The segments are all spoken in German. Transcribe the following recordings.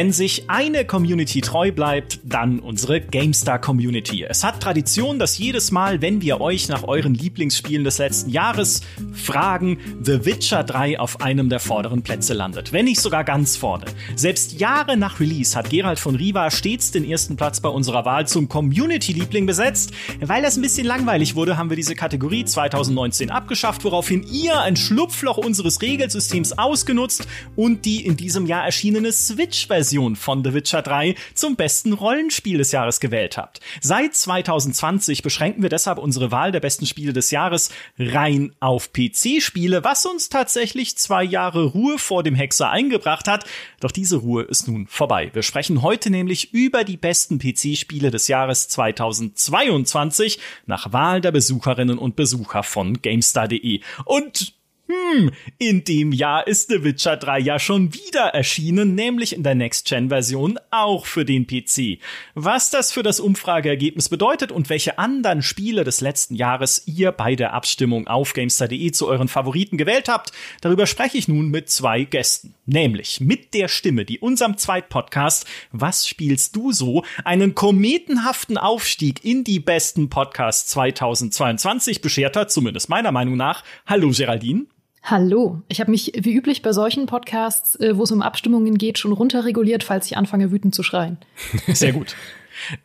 Wenn sich eine Community treu bleibt, dann unsere GameStar Community. Es hat Tradition, dass jedes Mal, wenn wir euch nach euren Lieblingsspielen des letzten Jahres fragen, The Witcher 3 auf einem der vorderen Plätze landet. Wenn nicht sogar ganz vorne. Selbst Jahre nach Release hat Gerald von Riva stets den ersten Platz bei unserer Wahl zum Community-Liebling besetzt. Weil das ein bisschen langweilig wurde, haben wir diese Kategorie 2019 abgeschafft, woraufhin ihr ein Schlupfloch unseres Regelsystems ausgenutzt und die in diesem Jahr erschienene Switch-Version Version von The Witcher 3 zum besten Rollenspiel des Jahres gewählt habt. Seit 2020 beschränken wir deshalb unsere Wahl der besten Spiele des Jahres rein auf PC-Spiele, was uns tatsächlich zwei Jahre Ruhe vor dem Hexer eingebracht hat. Doch diese Ruhe ist nun vorbei. Wir sprechen heute nämlich über die besten PC-Spiele des Jahres 2022 nach Wahl der Besucherinnen und Besucher von GameStar.de. Und hm, in dem Jahr ist The Witcher 3 ja schon wieder erschienen, nämlich in der Next-Gen-Version auch für den PC. Was das für das Umfrageergebnis bedeutet und welche anderen Spiele des letzten Jahres ihr bei der Abstimmung auf GameStar.de zu euren Favoriten gewählt habt, darüber spreche ich nun mit zwei Gästen. Nämlich mit der Stimme, die unserem Zweitpodcast Was spielst du so? einen kometenhaften Aufstieg in die besten Podcasts 2022 beschert hat, zumindest meiner Meinung nach. Hallo Geraldine. Hallo, ich habe mich wie üblich bei solchen Podcasts, äh, wo es um Abstimmungen geht, schon runterreguliert, falls ich anfange wütend zu schreien. Sehr gut.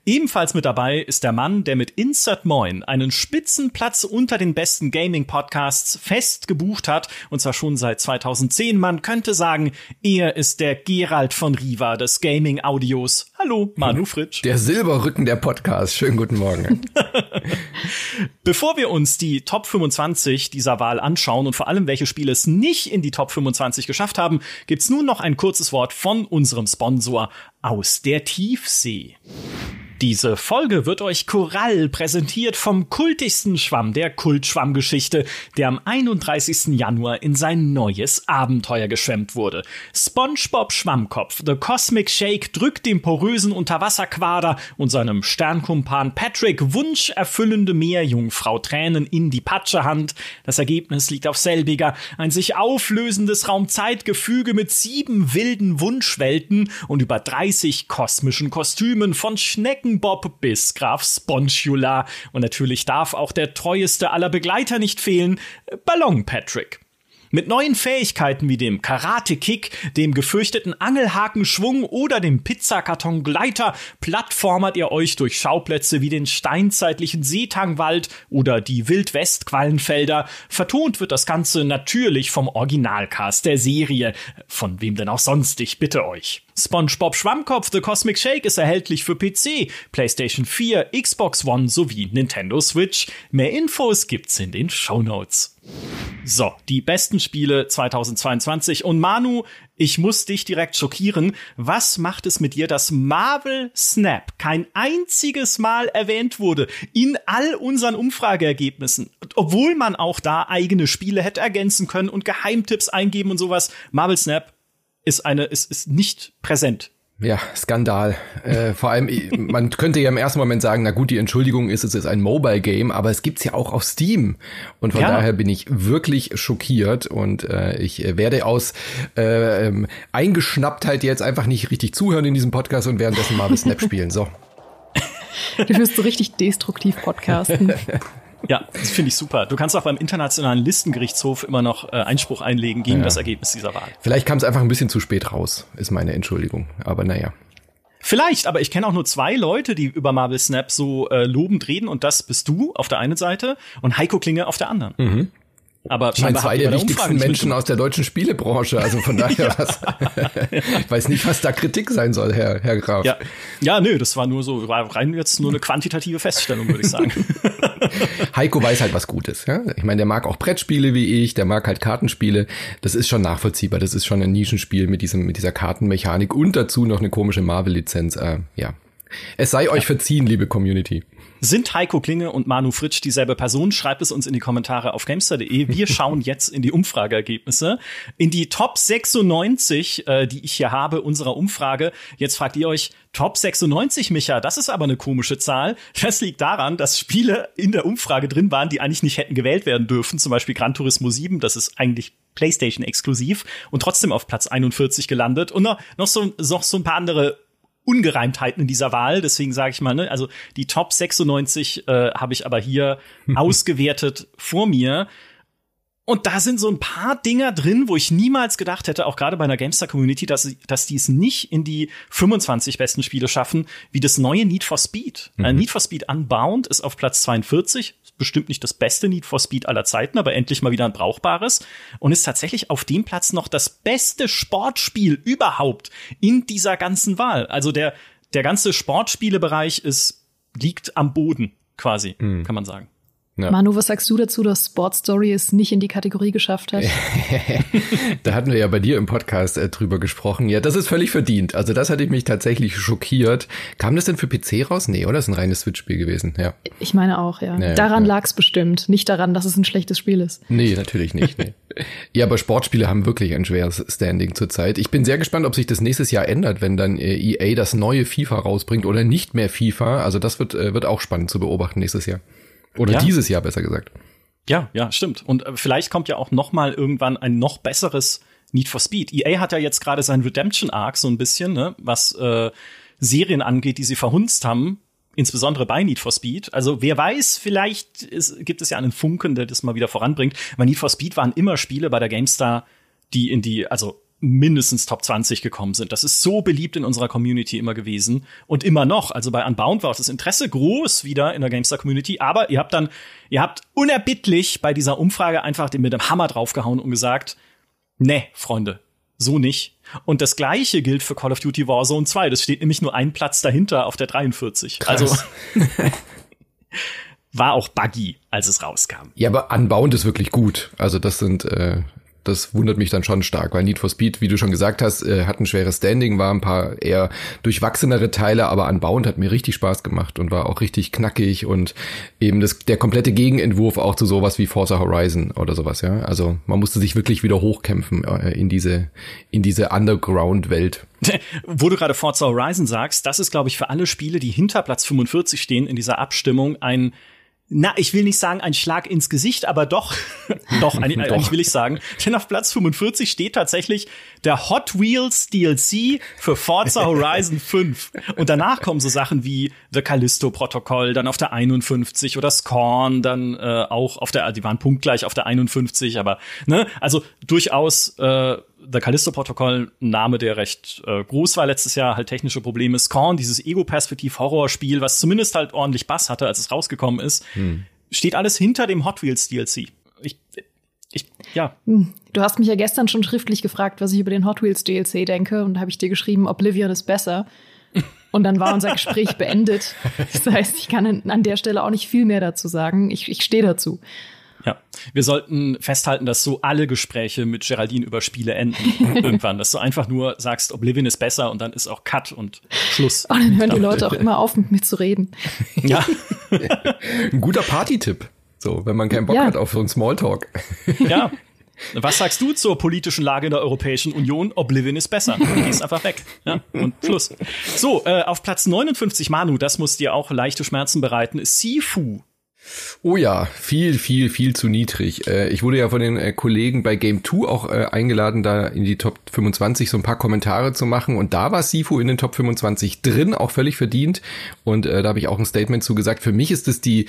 Ebenfalls mit dabei ist der Mann, der mit Insert Moin einen Spitzenplatz unter den besten Gaming-Podcasts fest gebucht hat, und zwar schon seit 2010. Man könnte sagen, er ist der Gerald von Riva des Gaming-Audios. Hallo, Manu Fritsch. Der Silberrücken der Podcast. Schönen guten Morgen. Bevor wir uns die Top 25 dieser Wahl anschauen und vor allem welche Spiele es nicht in die Top 25 geschafft haben, gibt's nun noch ein kurzes Wort von unserem Sponsor aus der Tiefsee. Diese Folge wird euch Korall präsentiert vom kultigsten Schwamm der Kultschwammgeschichte, der am 31. Januar in sein neues Abenteuer geschwemmt wurde. SpongeBob Schwammkopf, The Cosmic Shake drückt dem porösen Unterwasserquader und seinem Sternkumpan Patrick wunscherfüllende Meerjungfrau Tränen in die Patschehand. Das Ergebnis liegt auf selbiger, ein sich auflösendes Raumzeitgefüge mit sieben wilden Wunschwelten und über 30 kosmischen Kostümen von Schnecken Bob bis Graf Sponchula. Und natürlich darf auch der treueste aller Begleiter nicht fehlen, Ballon Patrick. Mit neuen Fähigkeiten wie dem Karate-Kick, dem gefürchteten Angelhakenschwung oder dem Pizzakarton-Gleiter plattformert ihr euch durch Schauplätze wie den steinzeitlichen Seetangwald oder die Wildwest-Quallenfelder. Vertont wird das Ganze natürlich vom Originalcast der Serie. Von wem denn auch sonst, ich bitte euch. SpongeBob Schwammkopf The Cosmic Shake ist erhältlich für PC, PlayStation 4, Xbox One sowie Nintendo Switch. Mehr Infos gibt's in den Show Notes. So, die besten Spiele 2022 und Manu, ich muss dich direkt schockieren. Was macht es mit dir, dass Marvel Snap kein einziges Mal erwähnt wurde in all unseren Umfrageergebnissen? Obwohl man auch da eigene Spiele hätte ergänzen können und Geheimtipps eingeben und sowas. Marvel Snap ist eine, ist, ist nicht präsent. Ja, Skandal. Äh, vor allem, man könnte ja im ersten Moment sagen, na gut, die Entschuldigung ist, es ist ein Mobile Game, aber es gibt's ja auch auf Steam. Und von ja. daher bin ich wirklich schockiert und äh, ich werde aus äh, ähm, Eingeschnapptheit jetzt einfach nicht richtig zuhören in diesem Podcast und währenddessen Marvel Snap spielen. So. Du wirst so richtig destruktiv podcasten. Ja, das finde ich super. Du kannst auch beim Internationalen Listengerichtshof immer noch äh, Einspruch einlegen gegen ja. das Ergebnis dieser Wahl. Vielleicht kam es einfach ein bisschen zu spät raus, ist meine Entschuldigung. Aber naja. Vielleicht, aber ich kenne auch nur zwei Leute, die über Marvel Snap so äh, lobend reden und das bist du auf der einen Seite und Heiko Klinge auf der anderen. Mhm. Aber ich meine, zwei der wichtigsten Menschen aus der deutschen Spielebranche, also von daher was. ich weiß nicht, was da Kritik sein soll, Herr, Herr Graf. Ja, ja nö, das war nur so, war rein jetzt nur eine quantitative Feststellung, würde ich sagen. Heiko weiß halt was Gutes, ja. Ich meine, der mag auch Brettspiele wie ich, der mag halt Kartenspiele. Das ist schon nachvollziehbar. Das ist schon ein Nischenspiel mit diesem, mit dieser Kartenmechanik und dazu noch eine komische Marvel-Lizenz. Äh, ja. Es sei euch verziehen, liebe Community. Sind Heiko Klinge und Manu Fritsch dieselbe Person? Schreibt es uns in die Kommentare auf gamester.de. Wir schauen jetzt in die Umfrageergebnisse. In die Top 96, äh, die ich hier habe, unserer Umfrage. Jetzt fragt ihr euch, Top 96, Micha, das ist aber eine komische Zahl. Das liegt daran, dass Spiele in der Umfrage drin waren, die eigentlich nicht hätten gewählt werden dürfen. Zum Beispiel Gran Turismo 7, das ist eigentlich PlayStation exklusiv und trotzdem auf Platz 41 gelandet. Und noch, noch, so, noch so ein paar andere Ungereimtheiten in dieser Wahl. Deswegen sage ich mal, ne, also die Top 96 äh, habe ich aber hier ausgewertet vor mir. Und da sind so ein paar Dinger drin, wo ich niemals gedacht hätte, auch gerade bei einer GameStar-Community, dass, dass die es nicht in die 25 besten Spiele schaffen, wie das neue Need for Speed. Mhm. Äh, Need for Speed Unbound ist auf Platz 42, bestimmt nicht das beste Need for Speed aller Zeiten, aber endlich mal wieder ein brauchbares und ist tatsächlich auf dem Platz noch das beste Sportspiel überhaupt in dieser ganzen Wahl. Also der, der ganze Sportspielebereich ist, liegt am Boden quasi, mhm. kann man sagen. Ja. Manu, was sagst du dazu, dass Sports Story es nicht in die Kategorie geschafft hat? da hatten wir ja bei dir im Podcast äh, drüber gesprochen. Ja, das ist völlig verdient. Also das hatte ich mich tatsächlich schockiert. Kam das denn für PC raus? Nee, oder? Das ist ein reines Switch-Spiel gewesen, ja. Ich meine auch, ja. ja daran ja. lag es bestimmt. Nicht daran, dass es ein schlechtes Spiel ist. Nee, natürlich nicht. Nee. ja, aber Sportspiele haben wirklich ein schweres Standing zurzeit. Ich bin sehr gespannt, ob sich das nächstes Jahr ändert, wenn dann äh, EA das neue FIFA rausbringt oder nicht mehr FIFA. Also das wird, äh, wird auch spannend zu beobachten nächstes Jahr. Oder ja. dieses Jahr besser gesagt. Ja, ja, stimmt. Und äh, vielleicht kommt ja auch noch mal irgendwann ein noch besseres Need for Speed. EA hat ja jetzt gerade sein Redemption Arc so ein bisschen, ne, was äh, Serien angeht, die sie verhunzt haben, insbesondere bei Need for Speed. Also wer weiß, vielleicht ist, gibt es ja einen Funken, der das mal wieder voranbringt. Weil Need for Speed waren immer Spiele bei der GameStar, die in die, also mindestens Top 20 gekommen sind. Das ist so beliebt in unserer Community immer gewesen und immer noch. Also bei Unbound war auch das Interesse groß wieder in der Gamestar Community, aber ihr habt dann, ihr habt unerbittlich bei dieser Umfrage einfach mit dem Hammer draufgehauen und gesagt, ne, Freunde, so nicht. Und das gleiche gilt für Call of Duty Warzone 2. Das steht nämlich nur ein Platz dahinter auf der 43. Krass. Also war auch buggy, als es rauskam. Ja, aber Unbound ist wirklich gut. Also das sind äh, das wundert mich dann schon stark, weil Need for Speed, wie du schon gesagt hast, äh, hat ein schweres Standing, war ein paar eher durchwachsenere Teile, aber Unbound hat mir richtig Spaß gemacht und war auch richtig knackig und eben das, der komplette Gegenentwurf auch zu sowas wie Forza Horizon oder sowas, ja. Also man musste sich wirklich wieder hochkämpfen äh, in diese, in diese Underground-Welt. Wo du gerade Forza Horizon sagst, das ist, glaube ich, für alle Spiele, die hinter Platz 45 stehen in dieser Abstimmung, ein na, ich will nicht sagen ein Schlag ins Gesicht, aber doch, doch, eigentlich, doch. eigentlich will ich sagen. Denn auf Platz 45 steht tatsächlich der Hot Wheels DLC für Forza Horizon 5. Und danach kommen so Sachen wie The Callisto Protokoll, dann auf der 51 oder Scorn, dann äh, auch auf der, die waren punktgleich auf der 51, aber ne, also durchaus äh, The Callisto-Protokoll, ein Name, der recht äh, groß war letztes Jahr, halt technische Probleme. Scorn, dieses Ego-Perspektiv-Horrorspiel, was zumindest halt ordentlich Bass hatte, als es rausgekommen ist, hm. steht alles hinter dem Hot Wheels DLC. Ich, ich, ja. Hm. Du hast mich ja gestern schon schriftlich gefragt, was ich über den Hot Wheels DLC denke, und da habe ich dir geschrieben, Oblivion ist besser. Und dann war unser Gespräch beendet. Das heißt, ich kann an der Stelle auch nicht viel mehr dazu sagen. Ich, ich stehe dazu. Ja, wir sollten festhalten, dass so alle Gespräche mit Geraldine über Spiele enden irgendwann, dass du einfach nur sagst, Oblivion ist besser und dann ist auch Cut und Schluss. Und dann hören die Leute auch immer auf, mit mir zu reden. Ja. Ein guter Partytipp. So, wenn man keinen Bock ja. hat auf so einen Smalltalk. Ja. Was sagst du zur politischen Lage in der Europäischen Union? Oblivion ist besser. Du gehst einfach weg. Ja, und Schluss. So, äh, auf Platz 59, Manu, das muss dir auch leichte Schmerzen bereiten, ist Sifu. Oh ja, viel, viel, viel zu niedrig. Äh, ich wurde ja von den äh, Kollegen bei Game 2 auch äh, eingeladen, da in die Top 25 so ein paar Kommentare zu machen. Und da war Sifu in den Top 25 drin, auch völlig verdient. Und da habe ich auch ein Statement zu gesagt. Für mich ist es die,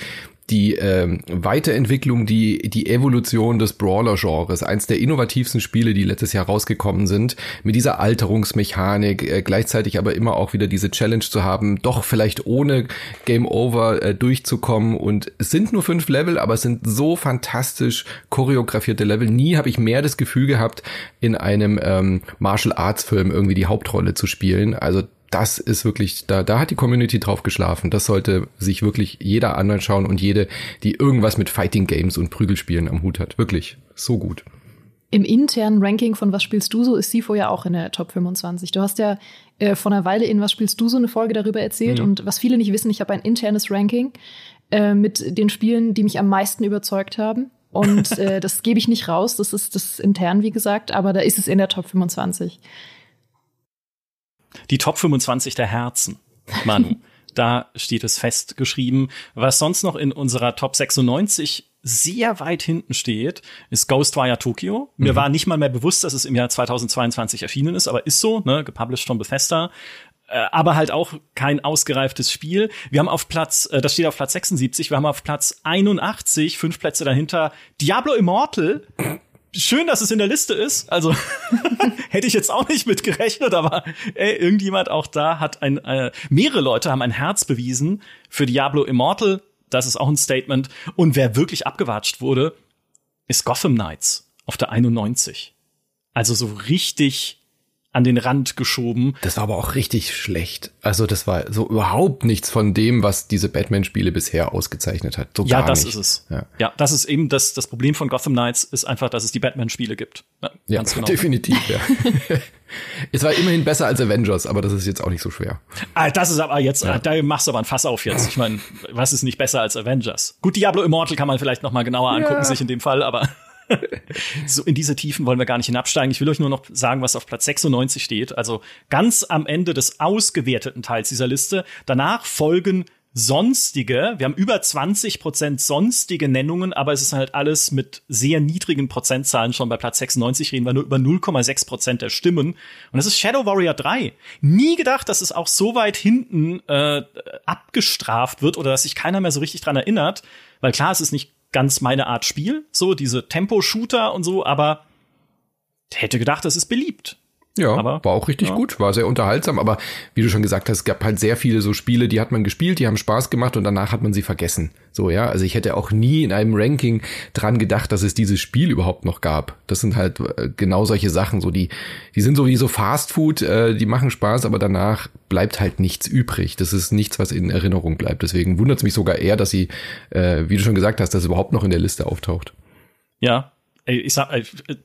die ähm, Weiterentwicklung, die, die Evolution des Brawler-Genres, eins der innovativsten Spiele, die letztes Jahr rausgekommen sind, mit dieser Alterungsmechanik, äh, gleichzeitig aber immer auch wieder diese Challenge zu haben, doch vielleicht ohne Game Over äh, durchzukommen. Und es sind nur fünf Level, aber es sind so fantastisch choreografierte Level. Nie habe ich mehr das Gefühl gehabt, in einem ähm, Martial Arts Film irgendwie die Hauptrolle zu spielen. Also das ist wirklich, da, da hat die Community drauf geschlafen. Das sollte sich wirklich jeder anschauen und jede, die irgendwas mit Fighting Games und Prügelspielen am Hut hat. Wirklich so gut. Im internen Ranking von Was spielst du so ist Sifo ja auch in der Top 25. Du hast ja äh, vor einer Weile in Was spielst du so eine Folge darüber erzählt. Mhm. Und was viele nicht wissen, ich habe ein internes Ranking äh, mit den Spielen, die mich am meisten überzeugt haben. Und äh, das gebe ich nicht raus, das ist das intern, wie gesagt, aber da ist es in der Top 25. Die Top 25 der Herzen, Manu. da steht es festgeschrieben. Was sonst noch in unserer Top 96 sehr weit hinten steht, ist Ghostwire Tokyo. Mir mhm. war nicht mal mehr bewusst, dass es im Jahr 2022 erschienen ist, aber ist so, ne, gepublished von Bethesda. Äh, aber halt auch kein ausgereiftes Spiel. Wir haben auf Platz, äh, das steht auf Platz 76, wir haben auf Platz 81, fünf Plätze dahinter, Diablo Immortal. Schön, dass es in der Liste ist. Also hätte ich jetzt auch nicht mit gerechnet, aber ey, irgendjemand auch da hat ein, äh, mehrere Leute haben ein Herz bewiesen für Diablo Immortal. Das ist auch ein Statement. Und wer wirklich abgewatscht wurde, ist Gotham Knights auf der 91. Also so richtig an den Rand geschoben. Das war aber auch richtig schlecht. Also das war so überhaupt nichts von dem, was diese Batman-Spiele bisher ausgezeichnet hat. So ja, das nicht. ist es. Ja. ja. das ist eben das, das Problem von Gotham Knights, ist einfach, dass es die Batman-Spiele gibt. Ja, ja genau. definitiv, ja. es war immerhin besser als Avengers, aber das ist jetzt auch nicht so schwer. Ah, das ist aber jetzt, ja. da machst du aber ein Fass auf jetzt. Ich meine, was ist nicht besser als Avengers? Gut, Diablo Immortal kann man vielleicht noch mal genauer angucken, sich in dem Fall, aber so in diese Tiefen wollen wir gar nicht hinabsteigen. Ich will euch nur noch sagen, was auf Platz 96 steht. Also ganz am Ende des ausgewerteten Teils dieser Liste. Danach folgen sonstige. Wir haben über 20 Prozent sonstige Nennungen, aber es ist halt alles mit sehr niedrigen Prozentzahlen. Schon bei Platz 96 reden wir nur über 0,6 Prozent der Stimmen. Und das ist Shadow Warrior 3. Nie gedacht, dass es auch so weit hinten äh, abgestraft wird oder dass sich keiner mehr so richtig dran erinnert. Weil klar, es ist nicht ganz meine Art Spiel, so diese Tempo-Shooter und so, aber hätte gedacht, das ist beliebt. Ja, aber, war auch richtig ja. gut, war sehr unterhaltsam, aber wie du schon gesagt hast, es gab halt sehr viele so Spiele, die hat man gespielt, die haben Spaß gemacht und danach hat man sie vergessen. So, ja, also ich hätte auch nie in einem Ranking dran gedacht, dass es dieses Spiel überhaupt noch gab. Das sind halt äh, genau solche Sachen, so die, die sind so wie so Fast Food, äh, die machen Spaß, aber danach bleibt halt nichts übrig. Das ist nichts, was in Erinnerung bleibt. Deswegen wundert es mich sogar eher, dass sie, äh, wie du schon gesagt hast, dass es überhaupt noch in der Liste auftaucht. Ja, ich sag,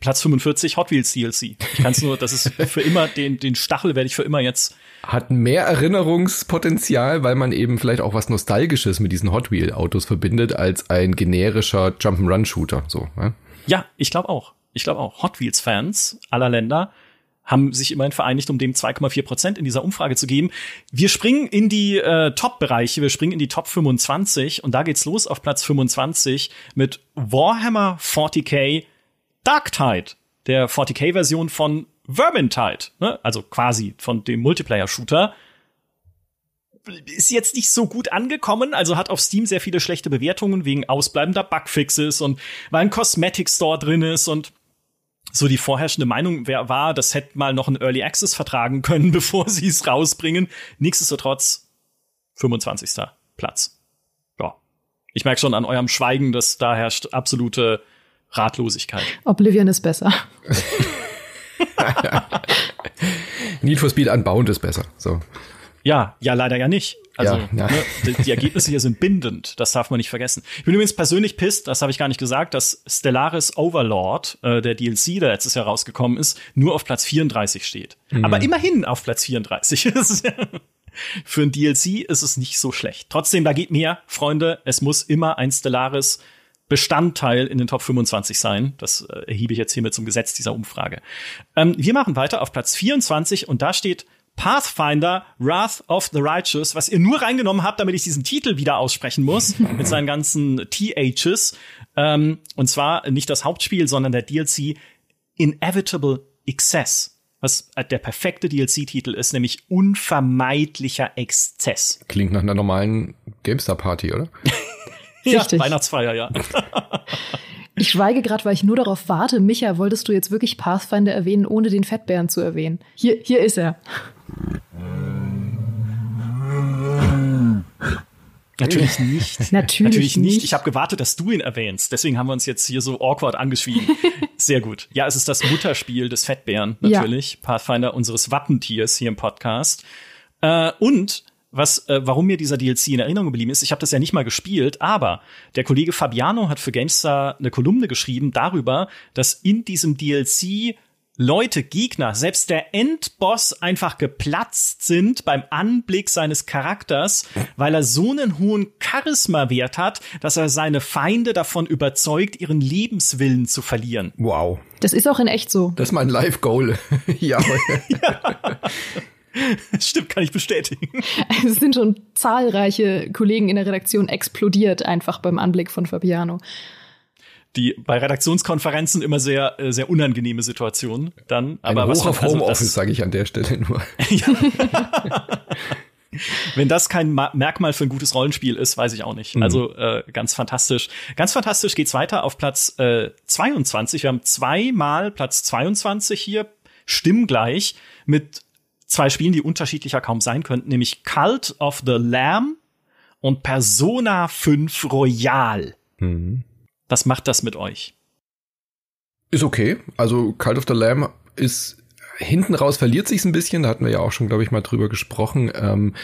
Platz 45 Hot Wheels DLC. Ich kann nur, das ist für immer, den, den Stachel werde ich für immer jetzt. Hat mehr Erinnerungspotenzial, weil man eben vielleicht auch was Nostalgisches mit diesen Hot Wheel Autos verbindet, als ein generischer Jump'n'Run Shooter, so, ne? Ja, ich glaube auch. Ich glaube auch. Hot Wheels Fans aller Länder haben sich immerhin vereinigt, um dem 2,4 Prozent in dieser Umfrage zu geben. Wir springen in die äh, Top-Bereiche, wir springen in die Top 25 und da geht's los auf Platz 25 mit Warhammer 40k Darktide, der 40k-Version von Vermintide, ne? also quasi von dem Multiplayer-Shooter. Ist jetzt nicht so gut angekommen, also hat auf Steam sehr viele schlechte Bewertungen wegen ausbleibender Bugfixes und weil ein Cosmetic Store drin ist und so die vorherrschende Meinung war, das hätte mal noch ein Early Access vertragen können, bevor sie es rausbringen. Nichtsdestotrotz 25. Platz. Ja. Ich merke schon an eurem Schweigen, dass da herrscht absolute Ratlosigkeit. Oblivion ist besser. Need for Speed Unbound ist besser. So. Ja, ja, leider ja nicht. Also ja, ja. Ne, die, die, Ergebnisse hier sind bindend, das darf man nicht vergessen. Ich bin übrigens persönlich pisst, das habe ich gar nicht gesagt, dass Stellaris Overlord, äh, der DLC, der letztes Jahr rausgekommen ist, nur auf Platz 34 steht. Mhm. Aber immerhin auf Platz 34. Für ein DLC ist es nicht so schlecht. Trotzdem, da geht mehr, Freunde. Es muss immer ein Stellaris Bestandteil in den Top 25 sein. Das äh, erhebe ich jetzt hiermit zum Gesetz dieser Umfrage. Ähm, wir machen weiter auf Platz 24 und da steht Pathfinder Wrath of the Righteous, was ihr nur reingenommen habt, damit ich diesen Titel wieder aussprechen muss, mit seinen ganzen THs. Ähm, und zwar nicht das Hauptspiel, sondern der DLC Inevitable Excess. Was der perfekte DLC-Titel ist, nämlich unvermeidlicher Exzess. Klingt nach einer normalen GameStar-Party, oder? Richtig. Ja, Weihnachtsfeier, ja. Ich schweige gerade, weil ich nur darauf warte. Micha, wolltest du jetzt wirklich Pathfinder erwähnen, ohne den Fettbären zu erwähnen? Hier, hier ist er. Natürlich nicht. Natürlich, Natürlich nicht. Ich habe gewartet, dass du ihn erwähnst. Deswegen haben wir uns jetzt hier so awkward angeschwiegen. Sehr gut. Ja, es ist das Mutterspiel des Fettbären, natürlich. Ja. Pathfinder unseres Wappentiers hier im Podcast. Äh, und was, äh, warum mir dieser DLC in Erinnerung geblieben ist. Ich habe das ja nicht mal gespielt, aber der Kollege Fabiano hat für GameStar eine Kolumne geschrieben darüber, dass in diesem DLC Leute, Gegner, selbst der Endboss einfach geplatzt sind beim Anblick seines Charakters, weil er so einen hohen Charisma-Wert hat, dass er seine Feinde davon überzeugt, ihren Lebenswillen zu verlieren. Wow. Das ist auch in echt so. Das ist mein Live-Goal. ja. ja. Stimmt, kann ich bestätigen. Es sind schon zahlreiche Kollegen in der Redaktion explodiert einfach beim Anblick von Fabiano die bei Redaktionskonferenzen immer sehr äh, sehr unangenehme Situationen dann aber Ein Hoch auf also Homeoffice sage ich an der Stelle nur Wenn das kein Ma Merkmal für ein gutes Rollenspiel ist, weiß ich auch nicht. Mhm. Also äh, ganz fantastisch. Ganz fantastisch geht's weiter auf Platz äh, 22. Wir haben zweimal Platz 22 hier, stimmgleich, mit zwei Spielen, die unterschiedlicher kaum sein könnten, nämlich Cult of the Lamb und Persona 5 Royal. Mhm. Was macht das mit euch? Ist okay. Also Cult of the Lamb ist hinten raus verliert sich's ein bisschen. Da hatten wir ja auch schon, glaube ich, mal drüber gesprochen. Ähm,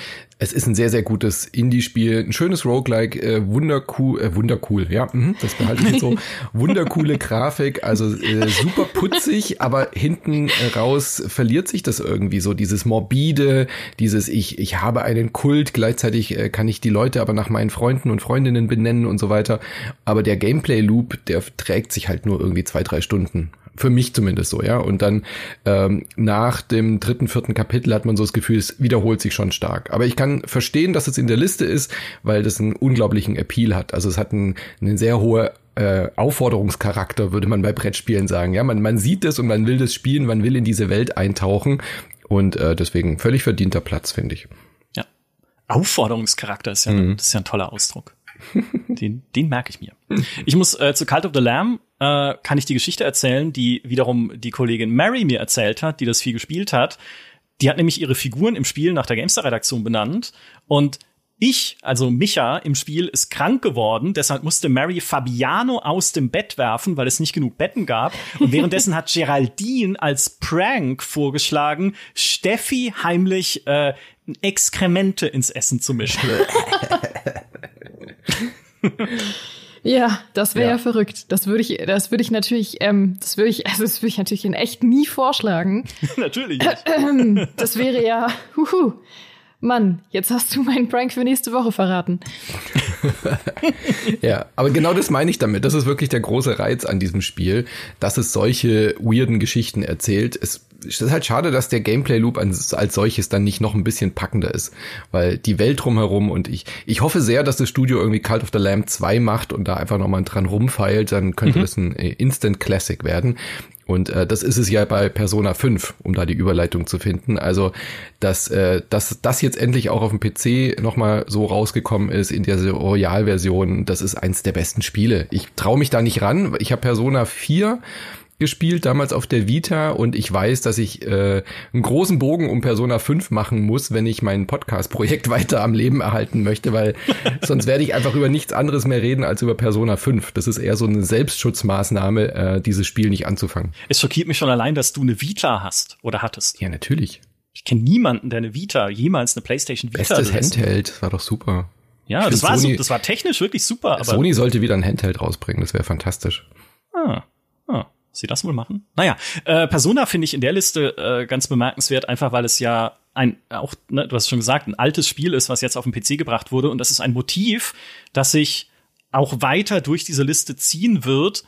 es ist ein sehr, sehr gutes Indie-Spiel, ein schönes Roguelike, äh, wundercool, äh, wundercool, ja, mh, das behalte ich jetzt so. Wundercoole Grafik, also äh, super putzig, aber hinten raus verliert sich das irgendwie so, dieses morbide, dieses ich, ich habe einen Kult, gleichzeitig äh, kann ich die Leute aber nach meinen Freunden und Freundinnen benennen und so weiter. Aber der Gameplay-Loop, der trägt sich halt nur irgendwie zwei, drei Stunden. Für mich zumindest so, ja. Und dann ähm, nach dem dritten, vierten Kapitel hat man so das Gefühl, es wiederholt sich schon stark. Aber ich kann verstehen, dass es in der Liste ist, weil das einen unglaublichen Appeal hat. Also es hat einen, einen sehr hohe äh, Aufforderungscharakter, würde man bei Brettspielen sagen. Ja, man, man sieht es und man will das spielen, man will in diese Welt eintauchen. Und äh, deswegen völlig verdienter Platz, finde ich. Ja. Aufforderungscharakter ist ja, mhm. das ist ja ein toller Ausdruck. Den, den merke ich mir. Ich muss äh, zu Cult of the Lamb äh, kann ich die Geschichte erzählen, die wiederum die Kollegin Mary mir erzählt hat, die das viel gespielt hat. Die hat nämlich ihre Figuren im Spiel nach der Gamestar-Redaktion benannt und ich, also Micha im Spiel, ist krank geworden, deshalb musste Mary Fabiano aus dem Bett werfen, weil es nicht genug Betten gab. Und währenddessen hat Geraldine als Prank vorgeschlagen, Steffi heimlich äh, Exkremente ins Essen zu mischen. Ja, das wäre ja. ja. verrückt. Das würde ich, das würde ich natürlich, ähm, das würde ich, also das würde ich natürlich in echt nie vorschlagen. natürlich. das wäre ja, huhu. Mann, jetzt hast du meinen Prank für nächste Woche verraten. ja, aber genau das meine ich damit. Das ist wirklich der große Reiz an diesem Spiel, dass es solche weirden Geschichten erzählt. Es ist halt schade, dass der Gameplay-Loop als, als solches dann nicht noch ein bisschen packender ist. Weil die Welt drumherum und ich, ich hoffe sehr, dass das Studio irgendwie Cult of the Lamb 2 macht und da einfach nochmal dran rumfeilt, dann könnte mhm. das ein äh, Instant Classic werden. Und äh, das ist es ja bei Persona 5, um da die Überleitung zu finden. Also, dass, äh, dass das jetzt endlich auch auf dem PC nochmal so rausgekommen ist in der Royal-Version, das ist eins der besten Spiele. Ich traue mich da nicht ran. Ich habe Persona 4 gespielt, damals auf der Vita und ich weiß, dass ich äh, einen großen Bogen um Persona 5 machen muss, wenn ich mein Podcast-Projekt weiter am Leben erhalten möchte, weil sonst werde ich einfach über nichts anderes mehr reden als über Persona 5. Das ist eher so eine Selbstschutzmaßnahme, äh, dieses Spiel nicht anzufangen. Es schockiert mich schon allein, dass du eine Vita hast oder hattest. Ja, natürlich. Ich kenne niemanden, der eine Vita, jemals eine PlayStation Vita Bestes Handheld, war doch super. Ja, das war, Sony, so, das war technisch wirklich super. Aber Sony sollte wieder ein Handheld rausbringen, das wäre fantastisch. Ah, ah sie das wohl machen? Naja, äh, Persona finde ich in der Liste äh, ganz bemerkenswert, einfach weil es ja ein, auch, ne, du hast schon gesagt, ein altes Spiel ist, was jetzt auf den PC gebracht wurde. Und das ist ein Motiv, das sich auch weiter durch diese Liste ziehen wird.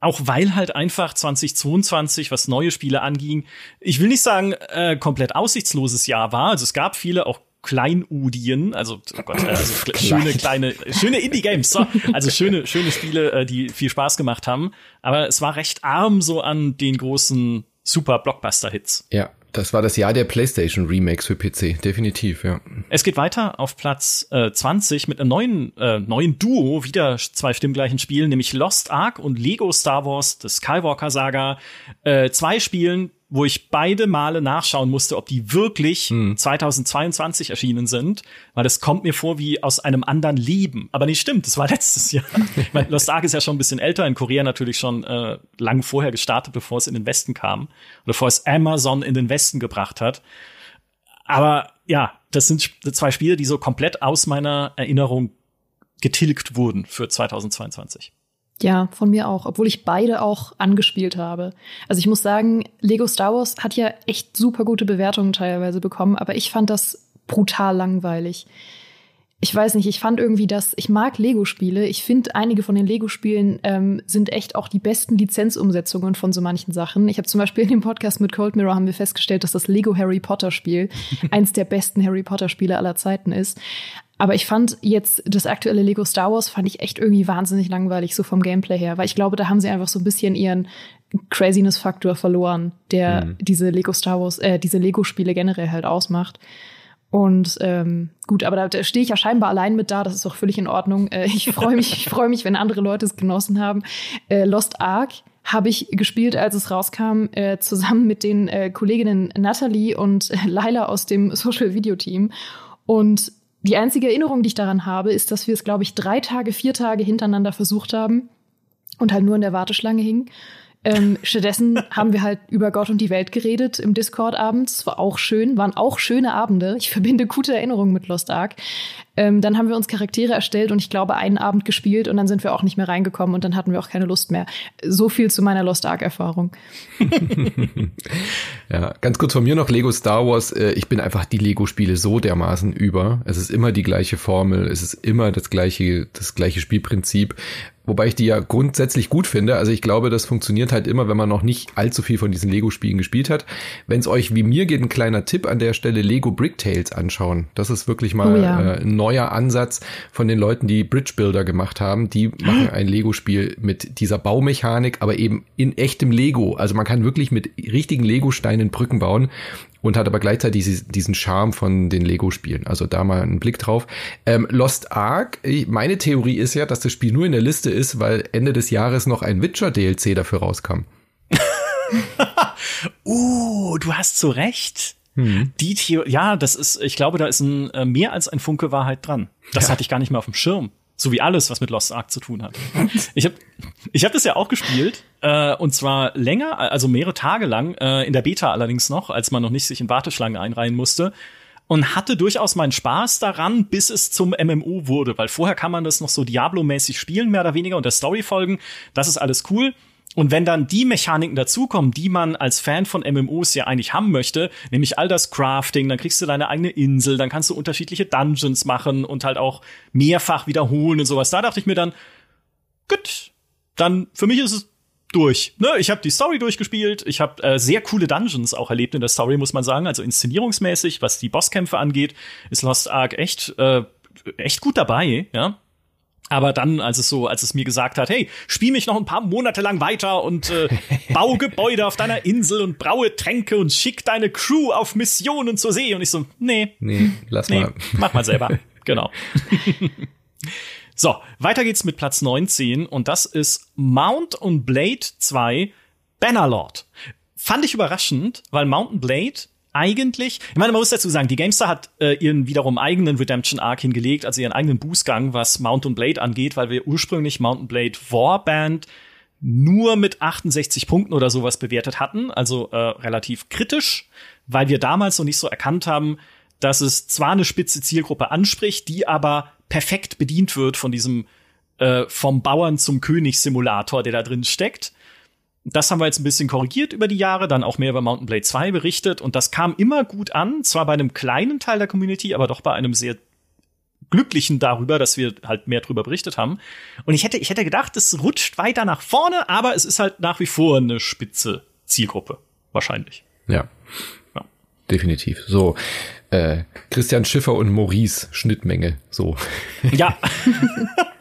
Auch weil halt einfach 2022, was neue Spiele anging, ich will nicht sagen, äh, komplett aussichtsloses Jahr war. Also es gab viele auch Kleinudien, also, oh Gott, also schöne kleine, schöne Indie-Games, so, also schöne, schöne Spiele, äh, die viel Spaß gemacht haben. Aber es war recht arm so an den großen super Blockbuster-Hits. Ja, das war das Jahr der PlayStation Remakes für PC, definitiv, ja. Es geht weiter auf Platz äh, 20 mit einem neuen, äh, neuen Duo, wieder zwei stimmgleichen Spielen, nämlich Lost Ark und Lego Star Wars, das Skywalker Saga. Äh, zwei Spielen, wo ich beide Male nachschauen musste, ob die wirklich hm. 2022 erschienen sind, weil das kommt mir vor wie aus einem anderen Leben. Aber nicht stimmt, das war letztes Jahr. ich meine, Lost Ark ist ja schon ein bisschen älter, in Korea natürlich schon äh, lang vorher gestartet, bevor es in den Westen kam. Oder bevor es Amazon in den Westen gebracht hat. Aber ja, das sind zwei Spiele, die so komplett aus meiner Erinnerung getilgt wurden für 2022. Ja, von mir auch, obwohl ich beide auch angespielt habe. Also ich muss sagen, Lego Star Wars hat ja echt super gute Bewertungen teilweise bekommen, aber ich fand das brutal langweilig. Ich weiß nicht, ich fand irgendwie das, ich mag Lego-Spiele. Ich finde, einige von den Lego-Spielen ähm, sind echt auch die besten Lizenzumsetzungen von so manchen Sachen. Ich habe zum Beispiel in dem Podcast mit Cold Mirror haben wir festgestellt, dass das Lego Harry Potter-Spiel eins der besten Harry Potter-Spiele aller Zeiten ist. Aber ich fand jetzt das aktuelle Lego Star Wars fand ich echt irgendwie wahnsinnig langweilig, so vom Gameplay her, weil ich glaube, da haben sie einfach so ein bisschen ihren Craziness-Faktor verloren, der mhm. diese Lego Star Wars, äh, diese Lego-Spiele generell halt ausmacht. Und ähm, gut, aber da, da stehe ich ja scheinbar allein mit da, das ist auch völlig in Ordnung. Äh, ich freue mich, ich freue mich, wenn andere Leute es genossen haben. Äh, Lost Ark habe ich gespielt, als es rauskam, äh, zusammen mit den äh, Kolleginnen Natalie und äh, Laila aus dem Social Video Team. Und die einzige Erinnerung, die ich daran habe, ist, dass wir es, glaube ich, drei Tage, vier Tage hintereinander versucht haben und halt nur in der Warteschlange hingen. Ähm, stattdessen haben wir halt über Gott und die Welt geredet im Discord abends. War auch schön, waren auch schöne Abende. Ich verbinde gute Erinnerungen mit Lost Ark. Ähm, dann haben wir uns Charaktere erstellt und ich glaube einen Abend gespielt und dann sind wir auch nicht mehr reingekommen und dann hatten wir auch keine Lust mehr. So viel zu meiner Lost Ark Erfahrung. ja, ganz kurz von mir noch Lego Star Wars. Äh, ich bin einfach die Lego Spiele so dermaßen über. Es ist immer die gleiche Formel, es ist immer das gleiche das gleiche Spielprinzip. Wobei ich die ja grundsätzlich gut finde. Also ich glaube, das funktioniert halt immer, wenn man noch nicht allzu viel von diesen Lego-Spielen gespielt hat. Wenn es euch wie mir geht, ein kleiner Tipp an der Stelle, Lego Brick Tales anschauen. Das ist wirklich mal oh ja. äh, ein neuer Ansatz von den Leuten, die Bridge Builder gemacht haben. Die machen ein Lego-Spiel mit dieser Baumechanik, aber eben in echtem Lego. Also man kann wirklich mit richtigen Lego-Steinen Brücken bauen und hat aber gleichzeitig diesen Charme von den Lego-Spielen. Also da mal einen Blick drauf. Ähm, Lost Ark, meine Theorie ist ja, dass das Spiel nur in der Liste ist, weil Ende des Jahres noch ein Witcher-DLC dafür rauskam. uh, du hast so recht. Hm. Die Theorie, ja, das ist, ich glaube, da ist ein, äh, mehr als ein Funke Wahrheit dran. Das ja. hatte ich gar nicht mehr auf dem Schirm. So wie alles, was mit Lost Ark zu tun hat. Ich habe ich hab das ja auch gespielt. Äh, und zwar länger, also mehrere Tage lang, äh, in der Beta allerdings noch, als man noch nicht sich in Warteschlangen einreihen musste. Und hatte durchaus meinen Spaß daran, bis es zum MMO wurde. Weil vorher kann man das noch so Diablo-mäßig spielen, mehr oder weniger, und der Story folgen. Das ist alles cool. Und wenn dann die Mechaniken dazukommen, die man als Fan von MMOs ja eigentlich haben möchte, nämlich all das Crafting, dann kriegst du deine eigene Insel, dann kannst du unterschiedliche Dungeons machen und halt auch mehrfach wiederholen und sowas. Da dachte ich mir dann, gut, dann für mich ist es durch. Ne, ich habe die Story durchgespielt, ich habe äh, sehr coole Dungeons auch erlebt in der Story, muss man sagen. Also inszenierungsmäßig, was die Bosskämpfe angeht, ist Lost Ark echt äh, echt gut dabei, ja. Aber dann, als es so, als es mir gesagt hat, hey, spiel mich noch ein paar Monate lang weiter und äh, bau Gebäude auf deiner Insel und braue Tränke und schick deine Crew auf Missionen zur See. Und ich so, nee. Nee, lass nee, mal. Mach mal selber. genau. so, weiter geht's mit Platz 19 und das ist Mount und Blade 2 Bannerlord. Fand ich überraschend, weil Mountain Blade eigentlich, ich meine, man muss dazu sagen, die GameStar hat äh, ihren wiederum eigenen Redemption Arc hingelegt, also ihren eigenen Bußgang, was Mountain Blade angeht, weil wir ursprünglich Mountain Blade Warband nur mit 68 Punkten oder sowas bewertet hatten, also äh, relativ kritisch, weil wir damals noch nicht so erkannt haben, dass es zwar eine spitze Zielgruppe anspricht, die aber perfekt bedient wird von diesem äh, vom Bauern zum König Simulator, der da drin steckt das haben wir jetzt ein bisschen korrigiert über die Jahre, dann auch mehr über Mountain Blade 2 berichtet und das kam immer gut an, zwar bei einem kleinen Teil der Community, aber doch bei einem sehr glücklichen darüber, dass wir halt mehr drüber berichtet haben. Und ich hätte, ich hätte gedacht, es rutscht weiter nach vorne, aber es ist halt nach wie vor eine spitze Zielgruppe. Wahrscheinlich. Ja. ja. Definitiv. So, äh, Christian Schiffer und Maurice Schnittmenge. So. Ja.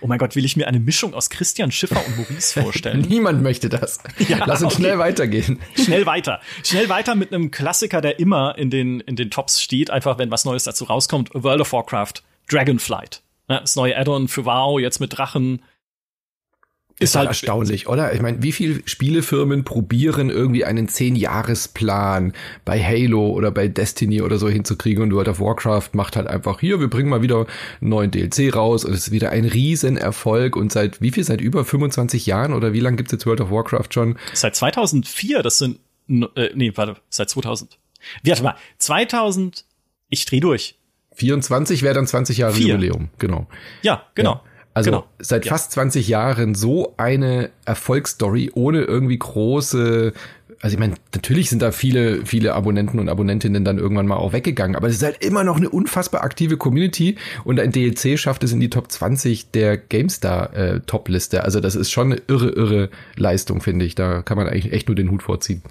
Oh mein Gott, will ich mir eine Mischung aus Christian Schiffer und Maurice vorstellen? Niemand möchte das. Ja, Lass uns okay. schnell weitergehen. Schnell weiter. Schnell weiter mit einem Klassiker, der immer in den, in den Tops steht, einfach wenn was Neues dazu rauskommt. World of Warcraft, Dragonflight. das neue Add-on für WoW, jetzt mit Drachen. Ist halt erstaunlich, oder? Ich meine, wie viele Spielefirmen probieren irgendwie einen Zehn-Jahres-Plan bei Halo oder bei Destiny oder so hinzukriegen und World of Warcraft macht halt einfach hier, wir bringen mal wieder einen neuen DLC raus und es ist wieder ein Riesenerfolg und seit wie viel? Seit über 25 Jahren oder wie lange gibt's jetzt World of Warcraft schon? Seit 2004, das sind äh, nee, warte, seit 2000. Warte mal, 2000 ich dreh durch. 24 wäre dann 20 Jahre Vier. Jubiläum, genau. Ja, genau. Ja. Also genau. seit ja. fast 20 Jahren so eine Erfolgsstory ohne irgendwie große also ich meine, natürlich sind da viele, viele Abonnenten und Abonnentinnen dann irgendwann mal auch weggegangen, aber es ist halt immer noch eine unfassbar aktive Community und ein DLC schafft es in die Top 20 der GameStar äh, Top-Liste. Also das ist schon eine irre, irre Leistung, finde ich. Da kann man eigentlich echt nur den Hut vorziehen.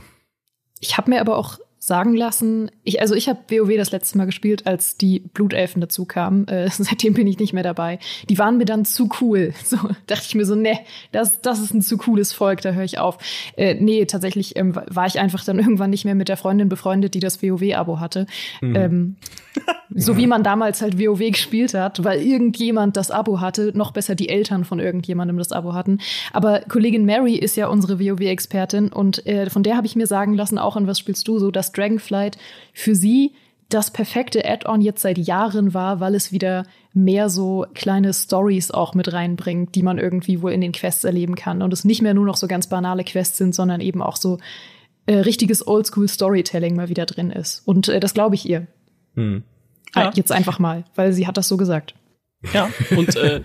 Ich habe mir aber auch sagen lassen. Ich, also ich habe WoW das letzte Mal gespielt, als die Blutelfen dazu kamen. Äh, seitdem bin ich nicht mehr dabei. Die waren mir dann zu cool. So dachte ich mir so, ne, das, das ist ein zu cooles Volk, da höre ich auf. Äh, nee, tatsächlich ähm, war ich einfach dann irgendwann nicht mehr mit der Freundin befreundet, die das WoW-Abo hatte. Mhm. Ähm, so wie man damals halt WoW gespielt hat, weil irgendjemand das Abo hatte, noch besser die Eltern von irgendjemandem das Abo hatten. Aber Kollegin Mary ist ja unsere WoW-Expertin und äh, von der habe ich mir sagen lassen, auch in was spielst du so, dass Dragonflight für sie das perfekte Add-on jetzt seit Jahren war, weil es wieder mehr so kleine Stories auch mit reinbringt, die man irgendwie wohl in den Quests erleben kann und es nicht mehr nur noch so ganz banale Quests sind, sondern eben auch so äh, richtiges Oldschool-Storytelling mal wieder drin ist. Und äh, das glaube ich ihr. Hm. Ja. Jetzt einfach mal, weil sie hat das so gesagt. Ja, und äh,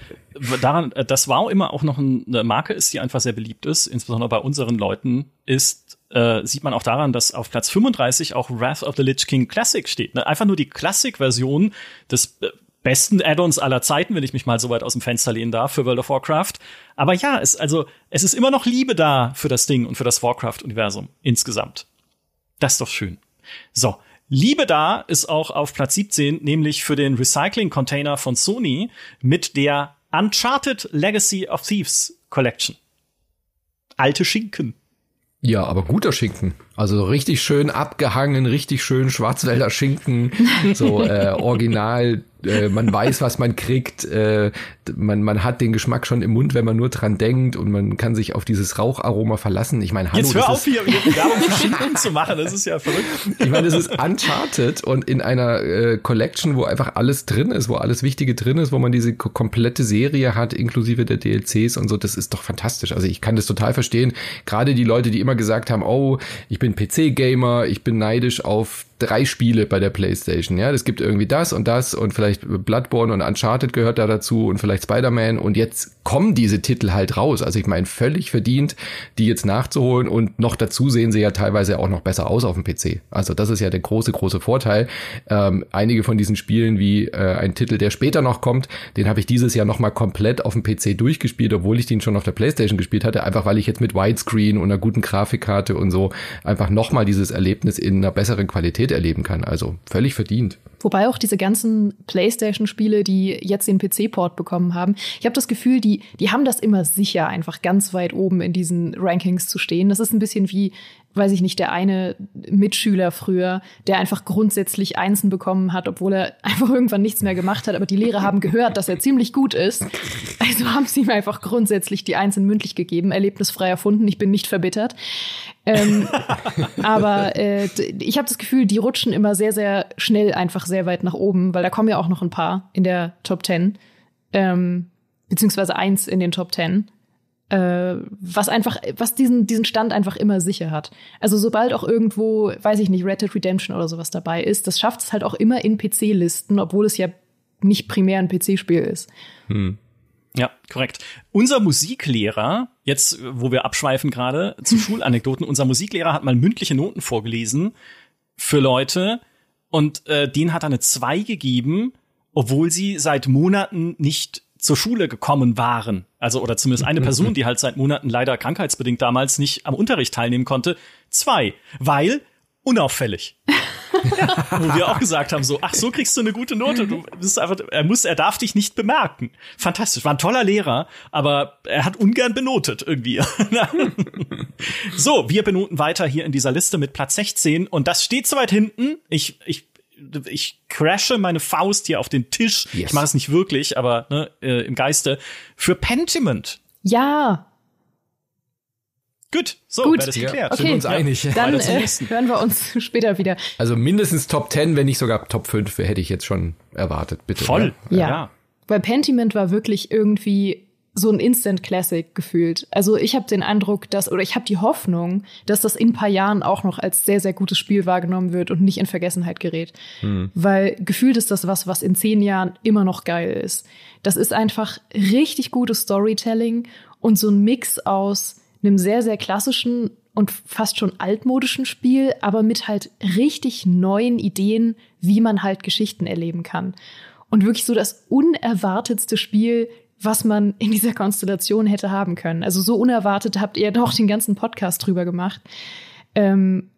daran, äh, das WoW immer auch noch eine Marke ist, die einfach sehr beliebt ist, insbesondere bei unseren Leuten, ist, äh, sieht man auch daran, dass auf Platz 35 auch Wrath of the Lich King Classic steht. Ne? Einfach nur die Classic-Version des äh, besten Add-ons aller Zeiten, wenn ich mich mal so weit aus dem Fenster lehnen darf, für World of Warcraft. Aber ja, es, also, es ist immer noch Liebe da für das Ding und für das Warcraft-Universum insgesamt. Das ist doch schön. So, Liebe da ist auch auf Platz 17, nämlich für den Recycling-Container von Sony mit der Uncharted Legacy of Thieves Collection. Alte Schinken. Ja, aber guter Schinken. Also richtig schön abgehangen, richtig schön Schwarzwälder Schinken, so äh, original äh, man weiß, was man kriegt, äh, man, man hat den Geschmack schon im Mund, wenn man nur dran denkt und man kann sich auf dieses Raucharoma verlassen. Ich meine, hallo. Jetzt hör auf, hier Werbung für Schinken zu machen, das ist ja verrückt. Ich meine, das ist Uncharted und in einer äh, Collection, wo einfach alles drin ist, wo alles Wichtige drin ist, wo man diese komplette Serie hat, inklusive der DLCs und so, das ist doch fantastisch. Also ich kann das total verstehen. Gerade die Leute, die immer gesagt haben, oh, ich bin PC-Gamer, ich bin neidisch auf drei Spiele bei der PlayStation. Ja, es gibt irgendwie das und das und vielleicht Bloodborne und Uncharted gehört da dazu und vielleicht Spider-Man und jetzt kommen diese Titel halt raus. Also ich meine, völlig verdient, die jetzt nachzuholen und noch dazu sehen sie ja teilweise auch noch besser aus auf dem PC. Also das ist ja der große, große Vorteil. Ähm, einige von diesen Spielen, wie äh, ein Titel, der später noch kommt, den habe ich dieses Jahr nochmal komplett auf dem PC durchgespielt, obwohl ich den schon auf der PlayStation gespielt hatte, einfach weil ich jetzt mit Widescreen und einer guten Grafikkarte und so einfach nochmal dieses Erlebnis in einer besseren Qualität erleben kann. Also völlig verdient. Wobei auch diese ganzen PlayStation-Spiele, die jetzt den PC-Port bekommen haben, ich habe das Gefühl, die, die haben das immer sicher, einfach ganz weit oben in diesen Rankings zu stehen. Das ist ein bisschen wie weiß ich nicht, der eine Mitschüler früher, der einfach grundsätzlich Einsen bekommen hat, obwohl er einfach irgendwann nichts mehr gemacht hat. Aber die Lehrer haben gehört, dass er ziemlich gut ist. Also haben sie ihm einfach grundsätzlich die Einsen mündlich gegeben, erlebnisfrei erfunden. Ich bin nicht verbittert. Ähm, aber äh, ich habe das Gefühl, die rutschen immer sehr, sehr schnell einfach sehr weit nach oben, weil da kommen ja auch noch ein paar in der Top Ten. Ähm, beziehungsweise eins in den Top Ten äh, was einfach, was diesen, diesen Stand einfach immer sicher hat. Also sobald auch irgendwo, weiß ich nicht, Red Dead Redemption oder sowas dabei ist, das schafft es halt auch immer in PC-Listen, obwohl es ja nicht primär ein PC-Spiel ist. Hm. Ja, korrekt. Unser Musiklehrer, jetzt wo wir abschweifen gerade zu Schulanekdoten, unser Musiklehrer hat mal mündliche Noten vorgelesen für Leute und äh, denen hat er eine 2 gegeben, obwohl sie seit Monaten nicht zur Schule gekommen waren, also oder zumindest eine Person, die halt seit Monaten leider krankheitsbedingt damals nicht am Unterricht teilnehmen konnte, zwei, weil unauffällig. Wo wir auch gesagt haben, so, ach, so kriegst du eine gute Note. Du bist einfach, er muss, er darf dich nicht bemerken. Fantastisch. War ein toller Lehrer, aber er hat ungern benotet irgendwie. so, wir benoten weiter hier in dieser Liste mit Platz 16 und das steht so weit hinten. Ich, ich ich crashe meine Faust hier auf den Tisch. Yes. Ich mache es nicht wirklich, aber ne, äh, im Geiste. Für Pentiment. Ja. Gut, so, Gut. das geklärt. Okay. Sind wir uns einig. Dann äh, hören wir uns später wieder. Also mindestens Top 10, wenn nicht sogar Top 5, hätte ich jetzt schon erwartet, bitte. Voll. Ja. ja. Weil Pentiment war wirklich irgendwie so ein Instant Classic gefühlt. Also ich habe den Eindruck, dass oder ich habe die Hoffnung, dass das in ein paar Jahren auch noch als sehr sehr gutes Spiel wahrgenommen wird und nicht in Vergessenheit gerät, hm. weil gefühlt ist das was, was in zehn Jahren immer noch geil ist. Das ist einfach richtig gutes Storytelling und so ein Mix aus einem sehr sehr klassischen und fast schon altmodischen Spiel, aber mit halt richtig neuen Ideen, wie man halt Geschichten erleben kann. Und wirklich so das unerwartetste Spiel, was man in dieser Konstellation hätte haben können. Also so unerwartet habt ihr doch den ganzen Podcast drüber gemacht. Ähm,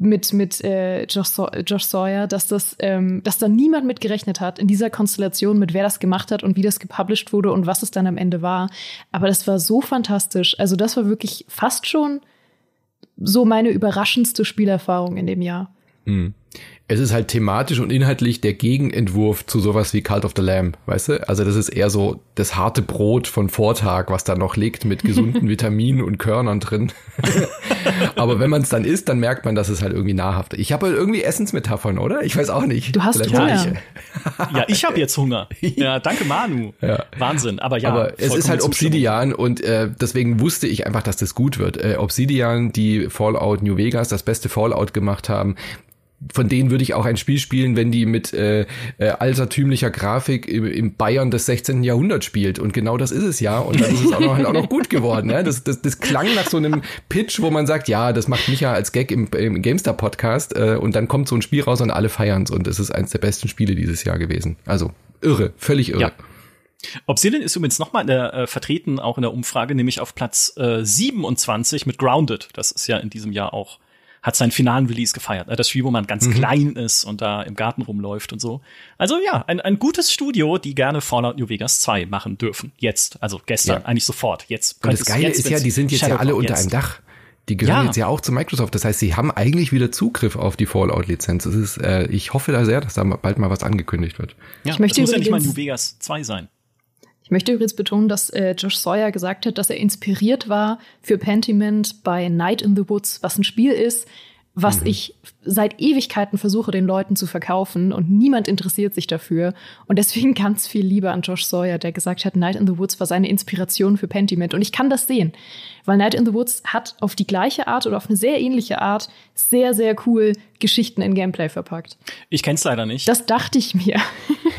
mit mit äh, Josh, Josh Sawyer, dass das, ähm, dass da niemand mit gerechnet hat in dieser Konstellation, mit wer das gemacht hat und wie das gepublished wurde und was es dann am Ende war. Aber das war so fantastisch. Also das war wirklich fast schon so meine überraschendste Spielerfahrung in dem Jahr. Hm es ist halt thematisch und inhaltlich der Gegenentwurf zu sowas wie Cult of the Lamb, weißt du? Also das ist eher so das harte Brot von Vortag, was da noch liegt mit gesunden Vitaminen und Körnern drin. Aber wenn man es dann isst, dann merkt man, dass es halt irgendwie nahrhaft ist. Ich habe halt irgendwie Essensmetaphern, oder? Ich weiß auch nicht. Du hast Hunger. ja, ich habe jetzt Hunger. Ja, danke Manu. Ja. Wahnsinn. Aber ja. Aber es ist halt Obsidian und äh, deswegen wusste ich einfach, dass das gut wird. Äh, Obsidian, die Fallout New Vegas, das beste Fallout gemacht haben, von denen würde ich auch ein Spiel spielen, wenn die mit äh, äh, altertümlicher Grafik im, im Bayern des 16. Jahrhunderts spielt. Und genau das ist es ja. Und dann ist es auch noch, halt auch noch gut geworden. Ja? Das, das, das klang nach so einem Pitch, wo man sagt, ja, das macht Micha als Gag im, im GameStar-Podcast. Äh, und dann kommt so ein Spiel raus und alle feiern's. Und es ist eines der besten Spiele dieses Jahr gewesen. Also irre, völlig irre. Ja. Obsidian ist übrigens nochmal äh, vertreten, auch in der Umfrage, nämlich auf Platz äh, 27 mit Grounded. Das ist ja in diesem Jahr auch hat seinen finalen Release gefeiert. Das Spiel, wo man ganz mhm. klein ist und da im Garten rumläuft und so. Also ja, ein, ein gutes Studio, die gerne Fallout New Vegas 2 machen dürfen. Jetzt, also gestern, ja. eigentlich sofort. Jetzt. Und das Geile ist ja, die sind jetzt Shadow ja alle unter jetzt. einem Dach. Die gehören ja. jetzt ja auch zu Microsoft. Das heißt, sie haben eigentlich wieder Zugriff auf die Fallout-Lizenz. äh, ich hoffe da sehr, dass da bald mal was angekündigt wird. Ja, ich möchte das muss ja nicht mal New Vegas 2 sein. Ich möchte übrigens betonen, dass äh, Josh Sawyer gesagt hat, dass er inspiriert war für Pentiment bei Night in the Woods, was ein Spiel ist, was mhm. ich seit Ewigkeiten versuche, den Leuten zu verkaufen und niemand interessiert sich dafür. Und deswegen ganz viel Liebe an Josh Sawyer, der gesagt hat, Night in the Woods war seine Inspiration für Pentiment. Und ich kann das sehen, weil Night in the Woods hat auf die gleiche Art oder auf eine sehr ähnliche Art sehr, sehr cool Geschichten in Gameplay verpackt. Ich kenn's leider nicht. Das dachte ich mir.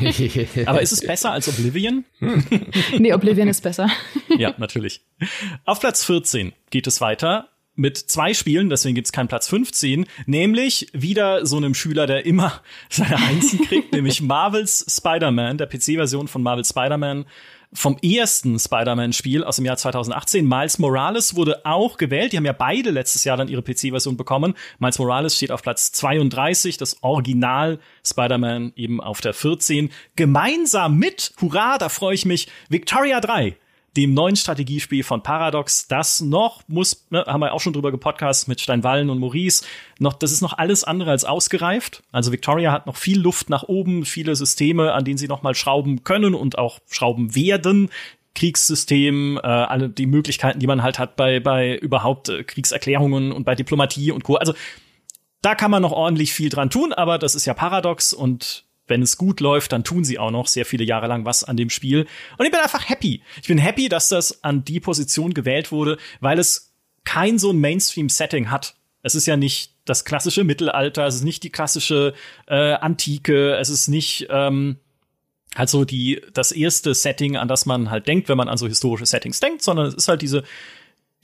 Aber ist es besser als Oblivion? nee, Oblivion ist besser. ja, natürlich. Auf Platz 14 geht es weiter mit zwei Spielen, deswegen gibt's keinen Platz 15, nämlich wieder so einem Schüler, der immer seine Einsen kriegt, nämlich Marvels Spider-Man, der PC-Version von Marvel Spider-Man vom ersten Spider-Man-Spiel aus dem Jahr 2018. Miles Morales wurde auch gewählt. Die haben ja beide letztes Jahr dann ihre PC-Version bekommen. Miles Morales steht auf Platz 32, das Original Spider-Man eben auf der 14. Gemeinsam mit, hurra, da freue ich mich, Victoria 3 dem neuen Strategiespiel von Paradox, das noch muss, ne, haben wir auch schon drüber gepodcast mit Steinwallen und Maurice, noch, das ist noch alles andere als ausgereift. Also Victoria hat noch viel Luft nach oben, viele Systeme, an denen sie noch mal schrauben können und auch schrauben werden. Kriegssystem, äh, alle die Möglichkeiten, die man halt hat bei, bei überhaupt äh, Kriegserklärungen und bei Diplomatie und Co. Also da kann man noch ordentlich viel dran tun, aber das ist ja Paradox und wenn es gut läuft, dann tun sie auch noch sehr viele Jahre lang was an dem Spiel. Und ich bin einfach happy. Ich bin happy, dass das an die Position gewählt wurde, weil es kein so ein Mainstream-Setting hat. Es ist ja nicht das klassische Mittelalter, es ist nicht die klassische äh, Antike, es ist nicht ähm, halt so die das erste Setting, an das man halt denkt, wenn man an so historische Settings denkt, sondern es ist halt diese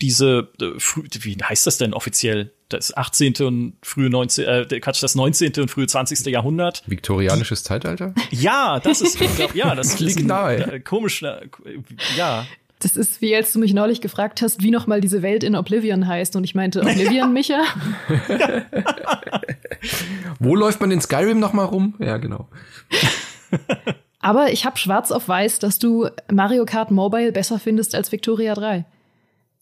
diese, äh, wie heißt das denn offiziell? Das 18. und frühe 19. Äh, Quatsch, das 19. und frühe 20. Jahrhundert. Viktorianisches Zeitalter? Ja, das ist, glaub, ja, das liegt nahe. Äh, komisch, äh, ja. Das ist wie als du mich neulich gefragt hast, wie nochmal diese Welt in Oblivion heißt. Und ich meinte, Oblivion, Micha? Wo läuft man in Skyrim nochmal rum? Ja, genau. Aber ich habe schwarz auf weiß, dass du Mario Kart Mobile besser findest als Victoria 3.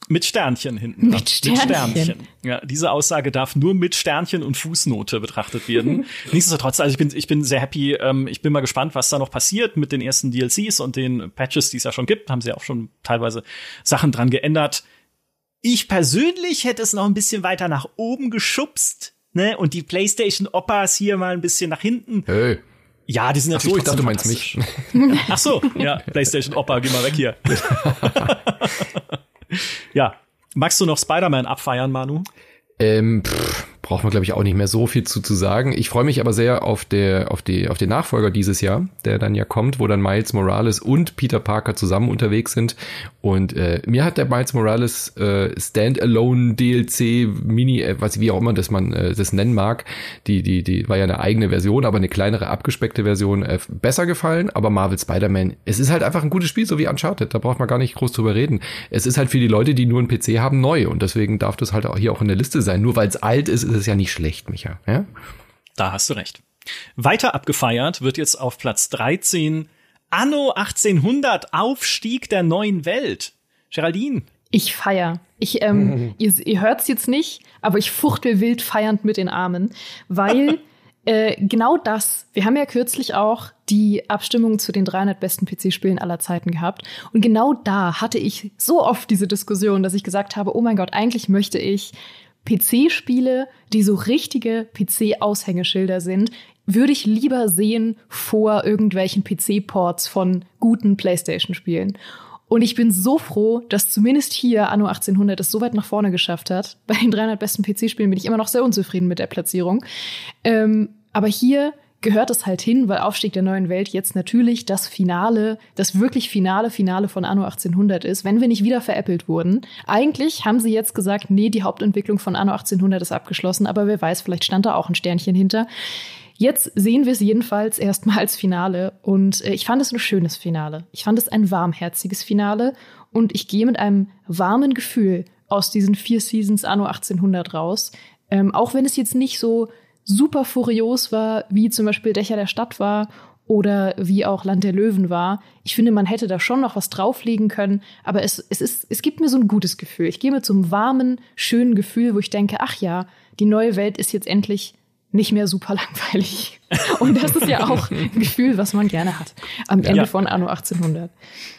Mit Sternchen hinten. Mit Sternchen. mit Sternchen. Ja, diese Aussage darf nur mit Sternchen und Fußnote betrachtet werden. Nichtsdestotrotz, also ich bin, ich bin sehr happy. Ähm, ich bin mal gespannt, was da noch passiert mit den ersten DLCs und den Patches, die es ja schon gibt. Haben sie ja auch schon teilweise Sachen dran geändert. Ich persönlich hätte es noch ein bisschen weiter nach oben geschubst, ne? Und die PlayStation Oppas hier mal ein bisschen nach hinten. Hey. Ja, die sind natürlich. Ach so, ich dachte, du meinst mich. Ach so, ja, PlayStation Opa, geh mal weg hier. ja. Magst du noch Spider-Man abfeiern, Manu? Ähm, pff, braucht man, glaube ich, auch nicht mehr so viel zu, zu sagen. Ich freue mich aber sehr auf, der, auf, die, auf den Nachfolger dieses Jahr, der dann ja kommt, wo dann Miles Morales und Peter Parker zusammen unterwegs sind. Und äh, mir hat der Miles Morales äh, Standalone DLC Mini, äh, was wie auch immer das man äh, das nennen mag, die die die war ja eine eigene Version, aber eine kleinere abgespeckte Version äh, besser gefallen. Aber Marvel Spider-Man, es ist halt einfach ein gutes Spiel, so wie Uncharted. Da braucht man gar nicht groß drüber reden. Es ist halt für die Leute, die nur einen PC haben, neu und deswegen darf das halt auch hier auch in der Liste sein. Nur weil es alt ist, ist es ja nicht schlecht, Micha. Ja? Da hast du recht. Weiter abgefeiert wird jetzt auf Platz 13 Anno 1800 Aufstieg der neuen Welt. Geraldine. Ich feier. Ich, ähm, ihr, ihr hört's jetzt nicht, aber ich fuchtel wild feiernd mit den Armen, weil äh, genau das, wir haben ja kürzlich auch die Abstimmung zu den 300 besten PC-Spielen aller Zeiten gehabt. Und genau da hatte ich so oft diese Diskussion, dass ich gesagt habe, oh mein Gott, eigentlich möchte ich PC-Spiele, die so richtige PC-Aushängeschilder sind, würde ich lieber sehen vor irgendwelchen PC-Ports von guten PlayStation-Spielen. Und ich bin so froh, dass zumindest hier Anno 1800 es so weit nach vorne geschafft hat. Bei den 300 besten PC-Spielen bin ich immer noch sehr unzufrieden mit der Platzierung. Ähm, aber hier gehört es halt hin, weil Aufstieg der neuen Welt jetzt natürlich das Finale, das wirklich finale Finale von Anno 1800 ist, wenn wir nicht wieder veräppelt wurden. Eigentlich haben sie jetzt gesagt, nee, die Hauptentwicklung von Anno 1800 ist abgeschlossen, aber wer weiß, vielleicht stand da auch ein Sternchen hinter. Jetzt sehen wir es jedenfalls erstmal als Finale und äh, ich fand es ein schönes Finale. Ich fand es ein warmherziges Finale und ich gehe mit einem warmen Gefühl aus diesen vier Seasons Anno 1800 raus. Ähm, auch wenn es jetzt nicht so super furios war, wie zum Beispiel Dächer der Stadt war oder wie auch Land der Löwen war. Ich finde, man hätte da schon noch was drauflegen können, aber es, es, ist, es gibt mir so ein gutes Gefühl. Ich gehe mit so einem warmen, schönen Gefühl, wo ich denke, ach ja, die neue Welt ist jetzt endlich nicht mehr super langweilig. Und das ist ja auch ein Gefühl, was man gerne hat am Ende ja. von Anno 1800.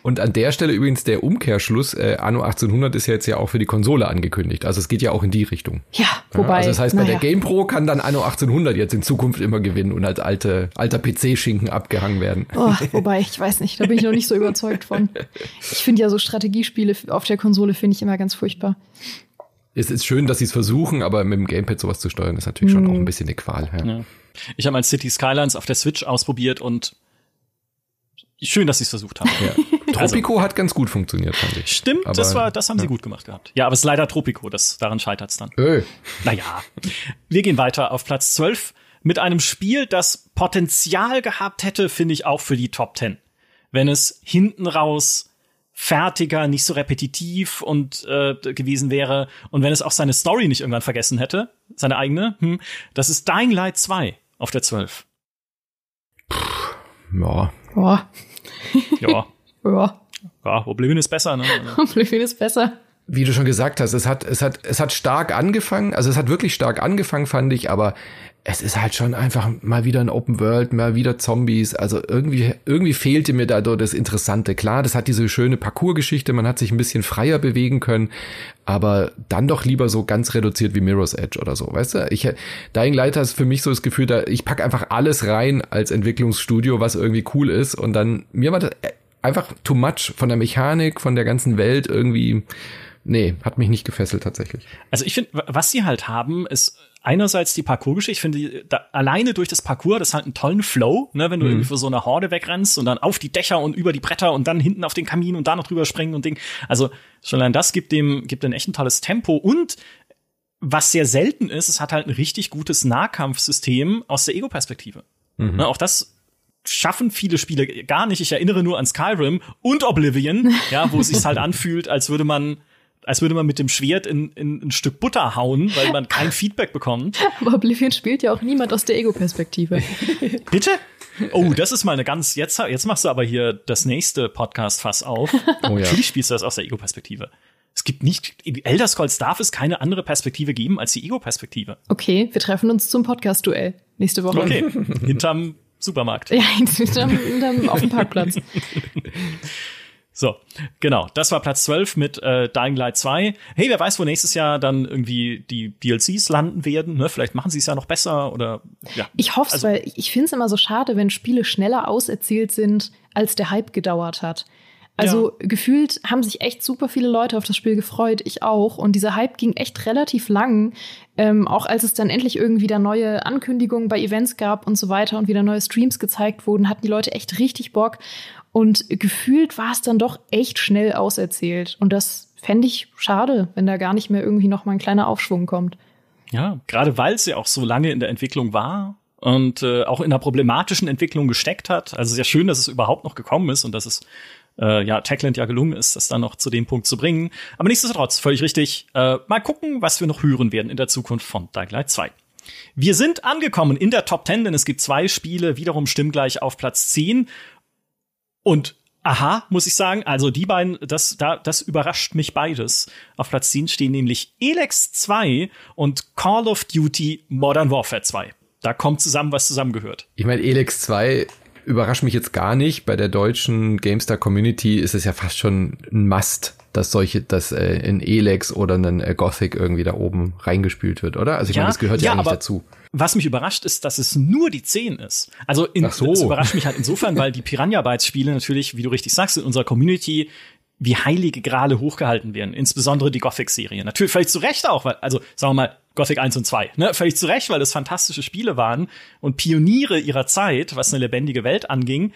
Und an der Stelle übrigens der Umkehrschluss, äh, Anno 1800 ist ja jetzt ja auch für die Konsole angekündigt. Also es geht ja auch in die Richtung. Ja, wobei. Also das heißt, bei der Game Pro kann dann Anno 1800 jetzt in Zukunft immer gewinnen und als alte, alter PC-Schinken abgehangen werden. Oh, wobei, ich weiß nicht, da bin ich noch nicht so überzeugt von. Ich finde ja so Strategiespiele auf der Konsole finde ich immer ganz furchtbar es ist schön, dass sie es versuchen, aber mit dem Gamepad sowas zu steuern, ist natürlich mhm. schon auch ein bisschen eine Qual. Ja. Ja. Ich habe mal City Skylines auf der Switch ausprobiert und schön, dass sie es versucht haben. Ja. Tropico also, hat ganz gut funktioniert, fand ich. Stimmt, aber, das war, das haben ja. sie gut gemacht gehabt. Ja, aber es ist leider Tropico, das, daran scheitert es dann. Öh. Naja. Wir gehen weiter auf Platz 12 mit einem Spiel, das Potenzial gehabt hätte, finde ich auch für die Top 10. Wenn es hinten raus fertiger, nicht so repetitiv und äh, gewesen wäre. Und wenn es auch seine Story nicht irgendwann vergessen hätte, seine eigene, hm, das ist Dying Light 2 auf der 12. Ja. Ja. ja. ja. Ja, Oblivion ist besser, ne? Oblivion ist besser. Wie du schon gesagt hast, es hat, es hat, es hat stark angefangen, also es hat wirklich stark angefangen, fand ich, aber es ist halt schon einfach mal wieder ein Open World, mal wieder Zombies. Also irgendwie, irgendwie fehlte mir da das Interessante. Klar, das hat diese schöne Parcours-Geschichte, man hat sich ein bisschen freier bewegen können, aber dann doch lieber so ganz reduziert wie Mirror's Edge oder so, weißt du? Ich, Dying Light ist für mich so das Gefühl, da, ich pack einfach alles rein als Entwicklungsstudio, was irgendwie cool ist und dann, mir war das einfach too much von der Mechanik, von der ganzen Welt irgendwie, nee, hat mich nicht gefesselt tatsächlich. Also ich finde, was sie halt haben, ist einerseits die Parcours-Geschichte, ich finde, da, alleine durch das Parcours, das hat einen tollen Flow, ne, wenn du mhm. irgendwie für so eine Horde wegrennst und dann auf die Dächer und über die Bretter und dann hinten auf den Kamin und da noch drüber springen und Ding. Also schon allein das gibt dem, gibt ein echt ein tolles Tempo und was sehr selten ist, es hat halt ein richtig gutes Nahkampfsystem aus der Ego-Perspektive. Mhm. Ne, auch das schaffen viele Spiele gar nicht. Ich erinnere nur an Skyrim und Oblivion, ja, wo es sich halt anfühlt, als würde man als würde man mit dem Schwert in, in ein Stück Butter hauen, weil man kein Feedback bekommt. Aber Oblivion spielt ja auch niemand aus der Ego-Perspektive. Bitte? Oh, das ist mal eine ganz, jetzt, jetzt machst du aber hier das nächste Podcast-Fass auf. Oh ja. Natürlich spielst du das aus der Ego-Perspektive. Es gibt nicht, Elder Scrolls darf es keine andere Perspektive geben als die Ego-Perspektive. Okay, wir treffen uns zum Podcast-Duell nächste Woche. Okay, hinterm Supermarkt. Ja, hinterm, hinterm auf dem Parkplatz. So, genau. Das war Platz 12 mit äh, Dying Light 2. Hey, wer weiß, wo nächstes Jahr dann irgendwie die DLCs landen werden. Ne? Vielleicht machen sie es ja noch besser oder ja. Ich hoffe also, weil ich finde es immer so schade, wenn Spiele schneller auserzählt sind, als der Hype gedauert hat. Also ja. gefühlt haben sich echt super viele Leute auf das Spiel gefreut, ich auch. Und dieser Hype ging echt relativ lang, ähm, auch als es dann endlich irgendwie da neue Ankündigungen bei Events gab und so weiter und wieder neue Streams gezeigt wurden, hatten die Leute echt richtig Bock. Und gefühlt war es dann doch echt schnell auserzählt. Und das fände ich schade, wenn da gar nicht mehr irgendwie noch mal ein kleiner Aufschwung kommt. Ja, gerade weil es ja auch so lange in der Entwicklung war und äh, auch in einer problematischen Entwicklung gesteckt hat. Also sehr schön, dass es überhaupt noch gekommen ist und dass es äh, ja Techland ja gelungen ist, das dann noch zu dem Punkt zu bringen. Aber nichtsdestotrotz, völlig richtig. Äh, mal gucken, was wir noch hören werden in der Zukunft von Dying Light 2. Wir sind angekommen in der Top 10, denn es gibt zwei Spiele wiederum stimmgleich auf Platz 10. Und aha, muss ich sagen, also die beiden, das, da, das überrascht mich beides. Auf Platz 10 stehen nämlich Elex 2 und Call of Duty Modern Warfare 2. Da kommt zusammen, was zusammengehört. Ich meine, Elex 2 überrascht mich jetzt gar nicht. Bei der deutschen GameStar Community ist es ja fast schon ein Must, dass solche, dass äh, in Elex oder ein äh, Gothic irgendwie da oben reingespült wird, oder? Also ich ja, meine, das gehört ja, ja eigentlich dazu. Was mich überrascht, ist, dass es nur die 10 ist. Also in, so. das überrascht mich halt insofern, weil die Piranha Bytes Spiele natürlich, wie du richtig sagst, in unserer Community wie heilige Grale hochgehalten werden, insbesondere die Gothic-Serie. Natürlich völlig zu Recht auch, weil, also sagen wir mal, Gothic 1 und 2, ne? Völlig zu Recht, weil das fantastische Spiele waren und Pioniere ihrer Zeit, was eine lebendige Welt anging.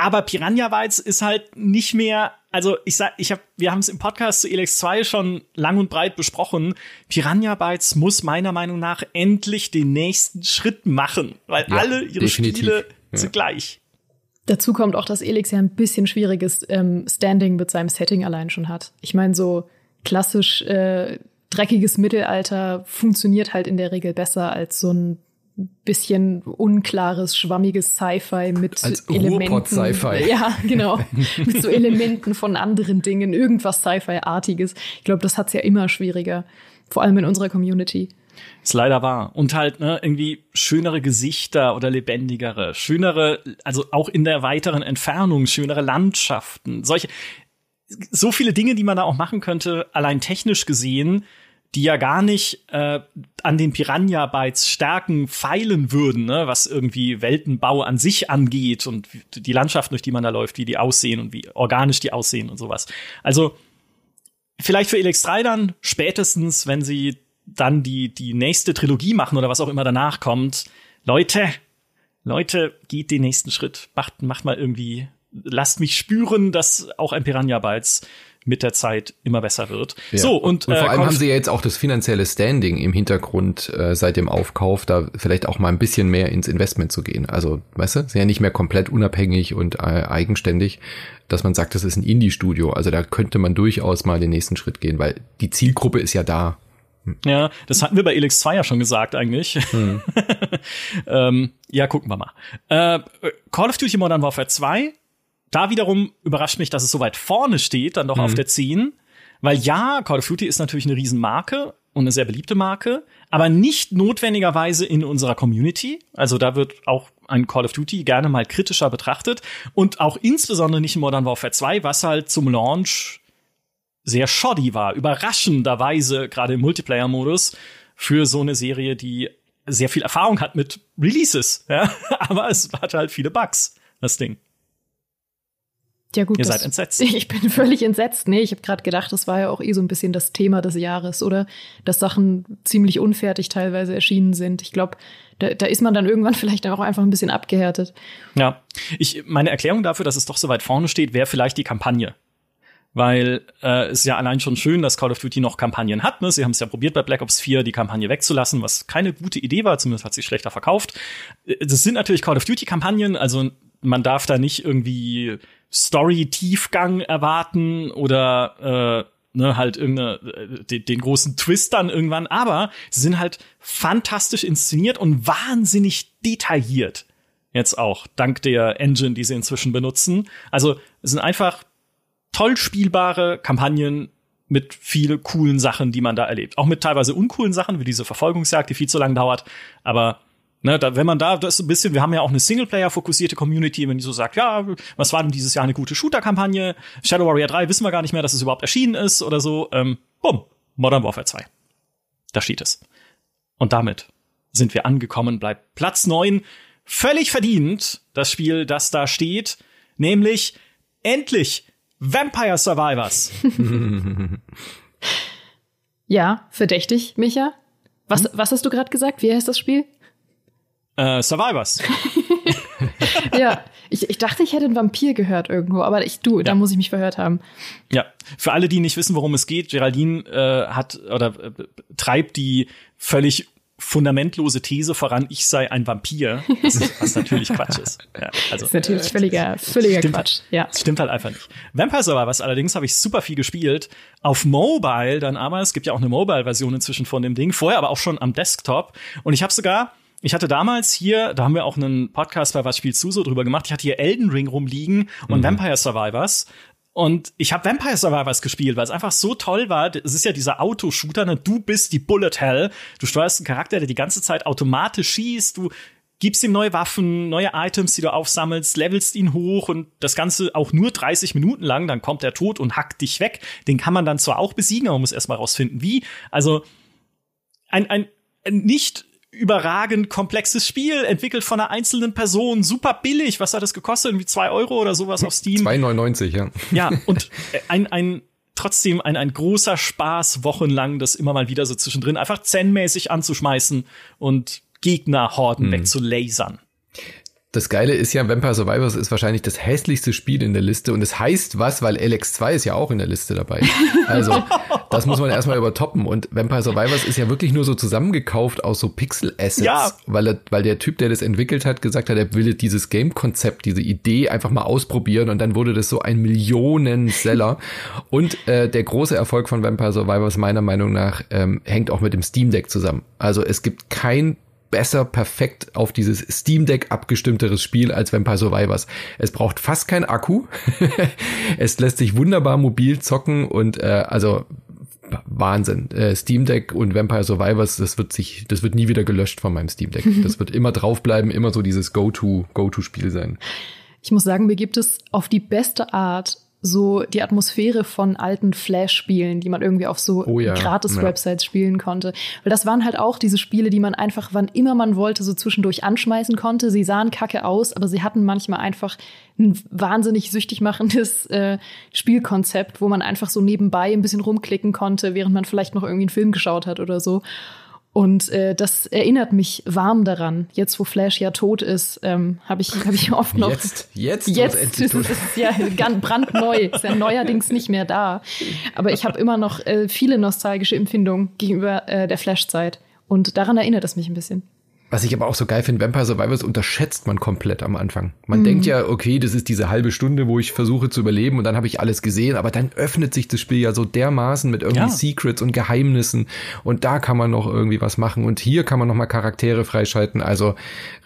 Aber Piranha Bytes ist halt nicht mehr, also ich sag, ich hab, wir haben es im Podcast zu Elex 2 schon lang und breit besprochen. Piranha Bytes muss meiner Meinung nach endlich den nächsten Schritt machen, weil ja, alle ihre definitiv. Spiele ja. sind gleich. Dazu kommt auch, dass Elix ja ein bisschen schwieriges ähm, Standing mit seinem Setting allein schon hat. Ich meine, so klassisch äh, dreckiges Mittelalter funktioniert halt in der Regel besser als so ein bisschen unklares, schwammiges Sci-Fi mit Als Elementen. Sci-Fi. Ja, genau. mit so Elementen von anderen Dingen, irgendwas Sci-Fi-artiges. Ich glaube, das hat's ja immer schwieriger. Vor allem in unserer Community. Ist leider wahr. Und halt, ne, irgendwie schönere Gesichter oder lebendigere, schönere, also auch in der weiteren Entfernung, schönere Landschaften, solche, so viele Dinge, die man da auch machen könnte, allein technisch gesehen, die ja gar nicht äh, an den Piranha Bytes Stärken feilen würden, ne? was irgendwie Weltenbau an sich angeht und die Landschaften, durch die man da läuft, wie die aussehen und wie organisch die aussehen und sowas. Also vielleicht für Elex 3 dann spätestens, wenn sie dann die die nächste Trilogie machen oder was auch immer danach kommt. Leute, Leute, geht den nächsten Schritt, macht macht mal irgendwie, lasst mich spüren, dass auch ein Piranha Bytes mit der Zeit immer besser wird. Ja. So und, und vor äh, allem haben sie ja jetzt auch das finanzielle Standing im Hintergrund äh, seit dem Aufkauf, da vielleicht auch mal ein bisschen mehr ins Investment zu gehen. Also, weißt du, sind ja nicht mehr komplett unabhängig und äh, eigenständig, dass man sagt, das ist ein Indie-Studio. Also da könnte man durchaus mal den nächsten Schritt gehen, weil die Zielgruppe ist ja da. Ja, das hatten wir bei Elix 2 ja schon gesagt eigentlich. Hm. ähm, ja, gucken wir mal. Äh, Call of Duty Modern Warfare 2 da wiederum überrascht mich, dass es so weit vorne steht, dann doch mhm. auf der 10. Weil ja, Call of Duty ist natürlich eine Riesenmarke und eine sehr beliebte Marke, aber nicht notwendigerweise in unserer Community. Also da wird auch ein Call of Duty gerne mal kritischer betrachtet und auch insbesondere nicht in Modern Warfare 2, was halt zum Launch sehr shoddy war, überraschenderweise gerade im Multiplayer-Modus für so eine Serie, die sehr viel Erfahrung hat mit Releases, ja, aber es hat halt viele Bugs, das Ding. Ja gut, ihr seid entsetzt. Ich bin völlig entsetzt. Nee, ich habe gerade gedacht, das war ja auch eh so ein bisschen das Thema des Jahres, oder? Dass Sachen ziemlich unfertig teilweise erschienen sind. Ich glaube, da, da ist man dann irgendwann vielleicht auch einfach ein bisschen abgehärtet. Ja, ich meine Erklärung dafür, dass es doch so weit vorne steht, wäre vielleicht die Kampagne. Weil äh, es ist ja allein schon schön, dass Call of Duty noch Kampagnen hat. Ne? Sie haben es ja probiert bei Black Ops 4, die Kampagne wegzulassen, was keine gute Idee war, zumindest hat sie schlechter verkauft. Äh, das sind natürlich Call of Duty-Kampagnen, also man darf da nicht irgendwie Story-Tiefgang erwarten oder äh, ne, halt irgendeine, äh, den, den großen Twist dann irgendwann, aber sie sind halt fantastisch inszeniert und wahnsinnig detailliert. Jetzt auch, dank der Engine, die sie inzwischen benutzen. Also es sind einfach toll spielbare Kampagnen mit viele coolen Sachen, die man da erlebt. Auch mit teilweise uncoolen Sachen, wie diese Verfolgungsjagd, die viel zu lang dauert. Aber Ne, da, wenn man da das ein bisschen, wir haben ja auch eine Singleplayer-fokussierte Community, wenn die so sagt, ja, was war denn dieses Jahr eine gute Shooter-Kampagne? Shadow Warrior 3 wissen wir gar nicht mehr, dass es überhaupt erschienen ist oder so. Ähm, bumm, Modern Warfare 2. Da steht es. Und damit sind wir angekommen, bleibt Platz 9 völlig verdient, das Spiel, das da steht, nämlich endlich Vampire Survivors. ja, verdächtig, Micha. Was, was hast du gerade gesagt? Wie heißt das Spiel? Äh, Survivors. ja, ich, ich dachte, ich hätte einen Vampir gehört irgendwo, aber ich, du, ja. da muss ich mich verhört haben. Ja, für alle, die nicht wissen, worum es geht, Geraldine äh, hat oder äh, treibt die völlig fundamentlose These voran, ich sei ein Vampir, was, natürlich Quatsch ist. Ja, also, das ist natürlich völliger, völliger stimmt, Quatsch. Ja. Das stimmt halt einfach nicht. Vampire Survivors allerdings habe ich super viel gespielt. Auf Mobile dann aber, es gibt ja auch eine Mobile-Version inzwischen von dem Ding, vorher aber auch schon am Desktop. Und ich habe sogar ich hatte damals hier, da haben wir auch einen Podcast bei Was spielst du so drüber gemacht, ich hatte hier Elden Ring rumliegen und mhm. Vampire Survivors. Und ich habe Vampire Survivors gespielt, weil es einfach so toll war. Es ist ja dieser Autoshooter, ne? Du bist die Bullet Hell. Du steuerst einen Charakter, der die ganze Zeit automatisch schießt. Du gibst ihm neue Waffen, neue Items, die du aufsammelst, levelst ihn hoch und das Ganze auch nur 30 Minuten lang. Dann kommt er tot und hackt dich weg. Den kann man dann zwar auch besiegen, aber man muss erstmal rausfinden, wie. Also ein, ein nicht überragend komplexes Spiel, entwickelt von einer einzelnen Person, super billig. Was hat das gekostet? Irgendwie zwei Euro oder sowas auf Steam? 2,99, ja. Ja, und ein, ein trotzdem ein, ein großer Spaß, wochenlang das immer mal wieder so zwischendrin einfach zen-mäßig anzuschmeißen und Gegnerhorden mhm. wegzulasern. Das Geile ist ja, Vampire Survivors ist wahrscheinlich das hässlichste Spiel in der Liste und es heißt was, weil LX2 ist ja auch in der Liste dabei. Also, das muss man erstmal übertoppen und Vampire Survivors ist ja wirklich nur so zusammengekauft aus so Pixel-Assets, ja. weil, er, weil der Typ, der das entwickelt hat, gesagt hat, er will dieses Game-Konzept, diese Idee einfach mal ausprobieren und dann wurde das so ein Millionen-Seller und äh, der große Erfolg von Vampire Survivors meiner Meinung nach ähm, hängt auch mit dem Steam Deck zusammen. Also es gibt kein besser perfekt auf dieses Steam Deck abgestimmteres Spiel als Vampire Survivors. Es braucht fast kein Akku. es lässt sich wunderbar mobil zocken und äh, also Wahnsinn. Äh, Steam Deck und Vampire Survivors, das wird sich, das wird nie wieder gelöscht von meinem Steam Deck. Das wird immer draufbleiben, immer so dieses Go-To, Go-To-Spiel sein. Ich muss sagen, mir gibt es auf die beste Art so die Atmosphäre von alten Flash-Spielen, die man irgendwie auf so oh ja, Gratis-Websites ja. spielen konnte. Weil das waren halt auch diese Spiele, die man einfach, wann immer man wollte, so zwischendurch anschmeißen konnte. Sie sahen kacke aus, aber sie hatten manchmal einfach ein wahnsinnig süchtig machendes äh, Spielkonzept, wo man einfach so nebenbei ein bisschen rumklicken konnte, während man vielleicht noch irgendwie einen Film geschaut hat oder so. Und äh, das erinnert mich warm daran. Jetzt, wo Flash ja tot ist, ähm, habe ich, hab ich oft noch. Jetzt, jetzt, jetzt ist es ja ganz brandneu, ist ja neuerdings nicht mehr da. Aber ich habe immer noch äh, viele nostalgische Empfindungen gegenüber äh, der Flash-Zeit. Und daran erinnert es mich ein bisschen. Was ich aber auch so geil finde, Vampire Survivors unterschätzt man komplett am Anfang. Man mhm. denkt ja, okay, das ist diese halbe Stunde, wo ich versuche zu überleben und dann habe ich alles gesehen, aber dann öffnet sich das Spiel ja so dermaßen mit irgendwie ja. Secrets und Geheimnissen und da kann man noch irgendwie was machen und hier kann man noch mal Charaktere freischalten. Also